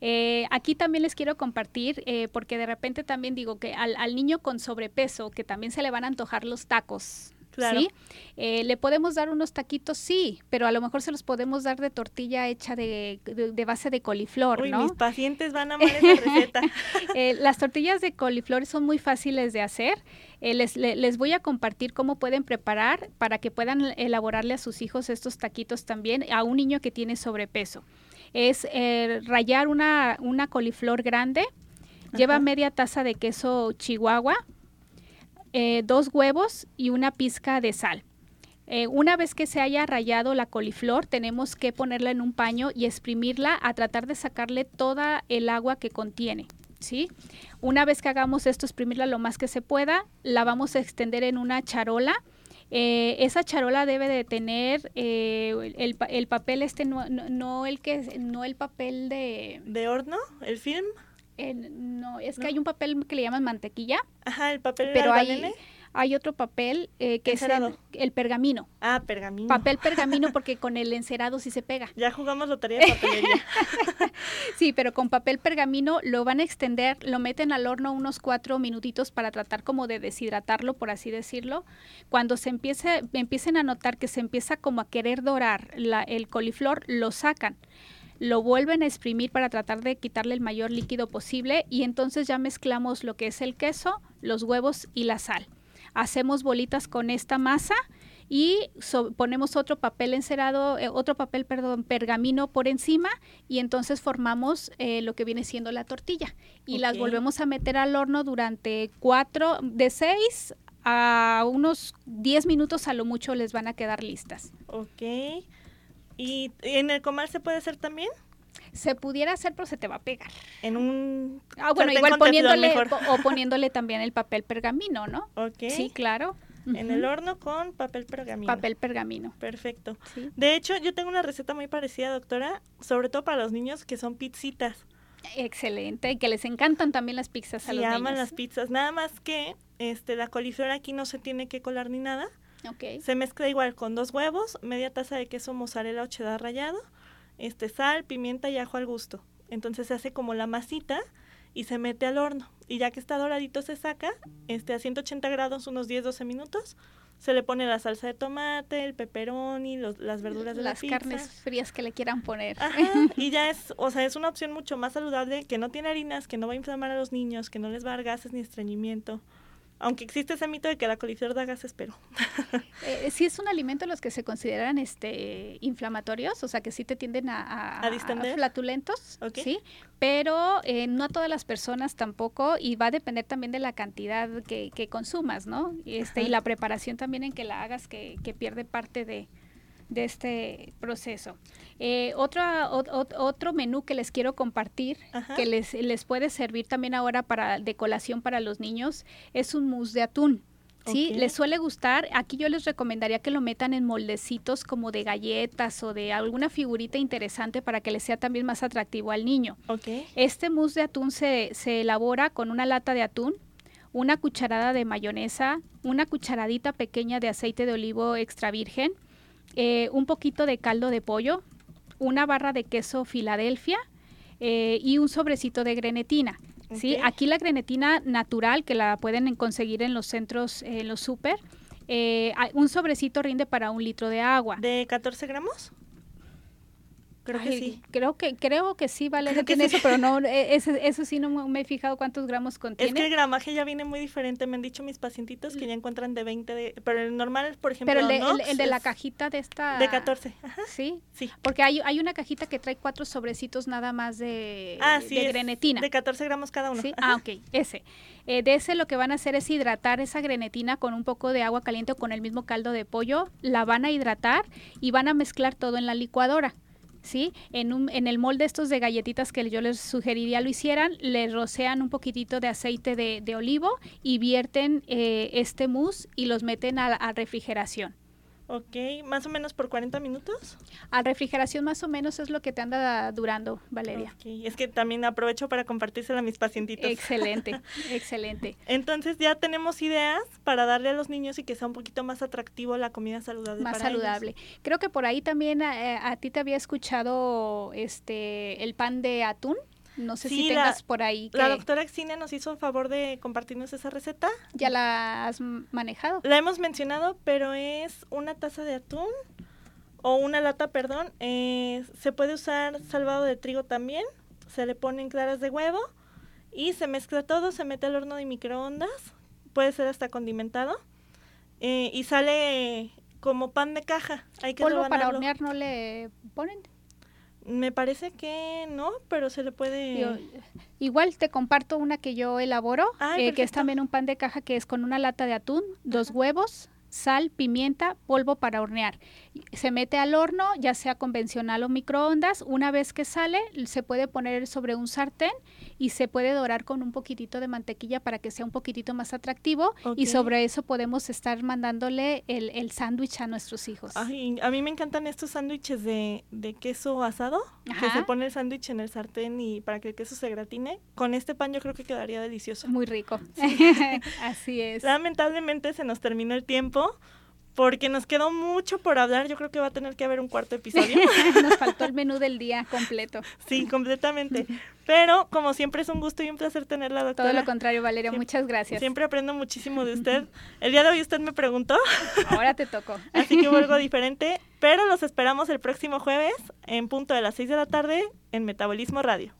Eh, aquí también les quiero compartir, eh, porque de repente también digo que al, al, niño con sobrepeso, que también se le van a antojar los tacos, Claro. ¿sí? Eh, ¿Le podemos dar unos taquitos? Sí, pero a lo mejor se los podemos dar de tortilla hecha de, de, base de coliflor, Uy, ¿no? mis pacientes van a amar esa receta. eh, las tortillas de coliflor son muy fáciles de hacer. Eh, les, les, les, voy a compartir cómo pueden preparar para que puedan elaborarle a sus hijos estos taquitos también a un niño que tiene sobrepeso. Es eh, rayar una, una coliflor grande, Ajá. lleva media taza de queso chihuahua, eh, dos huevos y una pizca de sal. Eh, una vez que se haya rayado la coliflor, tenemos que ponerla en un paño y exprimirla a tratar de sacarle toda el agua que contiene. ¿sí? Una vez que hagamos esto, exprimirla lo más que se pueda, la vamos a extender en una charola. Eh, esa charola debe de tener el, el, papel este no, no, no, el que no el papel de de horno el film no es que hay un papel que le llaman mantequilla ajá el papel pero hay hay otro papel eh, que encerado. es el, el, pergamino. Ah, pergamino. Papel pergamino porque con el encerado sí se pega. Ya jugamos lotería de papelería. sí, pero con papel pergamino lo van a extender, lo meten al horno unos cuatro minutitos para tratar como de deshidratarlo, por así decirlo. Cuando se empiece, empiecen a notar que se empieza como a querer dorar la, el coliflor, lo sacan lo vuelven a exprimir para tratar de quitarle el mayor líquido posible y entonces ya mezclamos lo que es el queso, los huevos y la sal hacemos bolitas con esta masa y so, ponemos otro papel encerado, eh, otro papel, perdón, pergamino por encima y entonces formamos eh, lo que viene siendo la tortilla y okay. las volvemos a meter al horno durante cuatro, de seis a unos diez minutos a lo mucho les van a quedar listas. Ok. ¿Y en el comal se puede hacer también? se pudiera hacer, pero se te va a pegar. En un. Ah, bueno, igual poniéndole o poniéndole también el papel pergamino, ¿no? Ok. Sí, claro. Uh -huh. En el horno con papel pergamino. Papel pergamino. Perfecto. Sí. De hecho, yo tengo una receta muy parecida, doctora, sobre todo para los niños que son pizzitas. Excelente, y que les encantan también las pizzas sí, a los aman niños. las pizzas, nada más que este la coliflor aquí no se tiene que colar ni nada. Okay. Se mezcla igual con dos huevos, media taza de queso mozzarella o cheddar rallado, este sal, pimienta y ajo al gusto. Entonces se hace como la masita y se mete al horno. Y ya que está doradito se saca este, a 180 grados unos 10-12 minutos. Se le pone la salsa de tomate, el pepperoni, los, las verduras de las la pizza. carnes frías que le quieran poner. Ajá, y ya es, o sea, es una opción mucho más saludable que no tiene harinas, que no va a inflamar a los niños, que no les va a dar gases ni estreñimiento. Aunque existe ese mito de que la coliflor da gases, pero... eh, sí es un alimento los que se consideran este inflamatorios, o sea que sí te tienden a, a, ¿A, distender? a flatulentos, okay. sí, pero eh, no a todas las personas tampoco y va a depender también de la cantidad que, que consumas, ¿no? Este, y la preparación también en que la hagas que, que pierde parte de, de este proceso. Eh, otro, o, otro menú que les quiero compartir, Ajá. que les, les puede servir también ahora para de colación para los niños, es un mousse de atún. Sí, okay. les suele gustar. Aquí yo les recomendaría que lo metan en moldecitos como de galletas o de alguna figurita interesante para que les sea también más atractivo al niño. Okay. Este mousse de atún se, se elabora con una lata de atún, una cucharada de mayonesa, una cucharadita pequeña de aceite de olivo extra virgen, eh, un poquito de caldo de pollo, una barra de queso Filadelfia eh, y un sobrecito de grenetina. Okay. ¿sí? Aquí la grenetina natural, que la pueden conseguir en los centros, eh, en los súper, un sobrecito rinde para un litro de agua. ¿De 14 gramos? Creo Ay, que sí. Creo que, creo que sí, vale, creo tiene sí. eso, pero no, eso, eso sí no me he fijado cuántos gramos contiene. Es que el gramaje ya viene muy diferente, me han dicho mis pacientitos que ya encuentran de 20, de, pero el normal, por ejemplo, Pero el de, el, el de la cajita de esta... De 14, Ajá. ¿Sí? Sí. Porque hay, hay una cajita que trae cuatro sobrecitos nada más de, ah, sí, de grenetina. De 14 gramos cada uno. ¿Sí? Ah, ok, ese. Eh, de ese lo que van a hacer es hidratar esa grenetina con un poco de agua caliente o con el mismo caldo de pollo, la van a hidratar y van a mezclar todo en la licuadora. ¿Sí? En, un, en el molde estos de galletitas que yo les sugeriría lo hicieran, le rocean un poquitito de aceite de, de olivo y vierten eh, este mousse y los meten a, a refrigeración. Ok, más o menos por 40 minutos. A refrigeración más o menos es lo que te anda durando, Valeria. Okay. Es que también aprovecho para compartírsela a mis pacientitos. Excelente, excelente. Entonces ya tenemos ideas para darle a los niños y que sea un poquito más atractivo la comida saludable. Más para saludable. Ellos. Creo que por ahí también a, a, ti te había escuchado este el pan de atún. No sé si tengas por ahí. La doctora Exine nos hizo el favor de compartirnos esa receta. ¿Ya la has manejado? La hemos mencionado, pero es una taza de atún o una lata, perdón. Eh, se puede usar salvado de trigo también. Se le ponen claras de huevo y se mezcla todo, se mete al horno de microondas. Puede ser hasta condimentado. Eh, y sale como pan de caja. Hay que ¿Polvo para hornear no le ponen? Me parece que no, pero se le puede... igual te comparto una que yo elaboro, eh, que es también un pan de caja que es con una lata de atún, dos huevos, sal, pimienta, polvo para hornear. Se mete al horno, ya sea convencional o microondas. Una vez que sale, se puede poner sobre un sartén y se puede dorar con un poquitito de mantequilla para que sea un poquitito más atractivo. Y sobre eso podemos estar mandándole el, el sándwich a nuestros hijos. a mí me encantan estos sándwiches de, de, queso asado, que se pone el sándwich en el sartén y para que el queso se gratine. Con este pan yo creo que quedaría delicioso. Muy rico. Así es. Lamentablemente se nos terminó el tiempo porque nos quedó mucho por hablar. Yo creo que va a tener que haber un cuarto episodio. nos faltó el menú del día completo. Sí, completamente. Pero como siempre es un gusto y un placer tenerla, doctora. Todo lo contrario, Valeria, muchas gracias. Siempre aprendo muchísimo de usted. El día de hoy usted me preguntó. Ahora te tocó. Así que algo diferente. Pero los esperamos el próximo jueves en punto de las 6 de la tarde en Metabolismo Radio.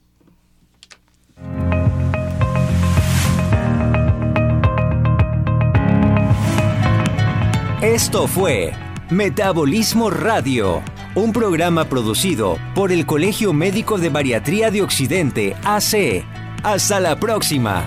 Esto fue Metabolismo Radio, un programa producido por el Colegio Médico de Bariatría de Occidente, AC. Hasta la próxima.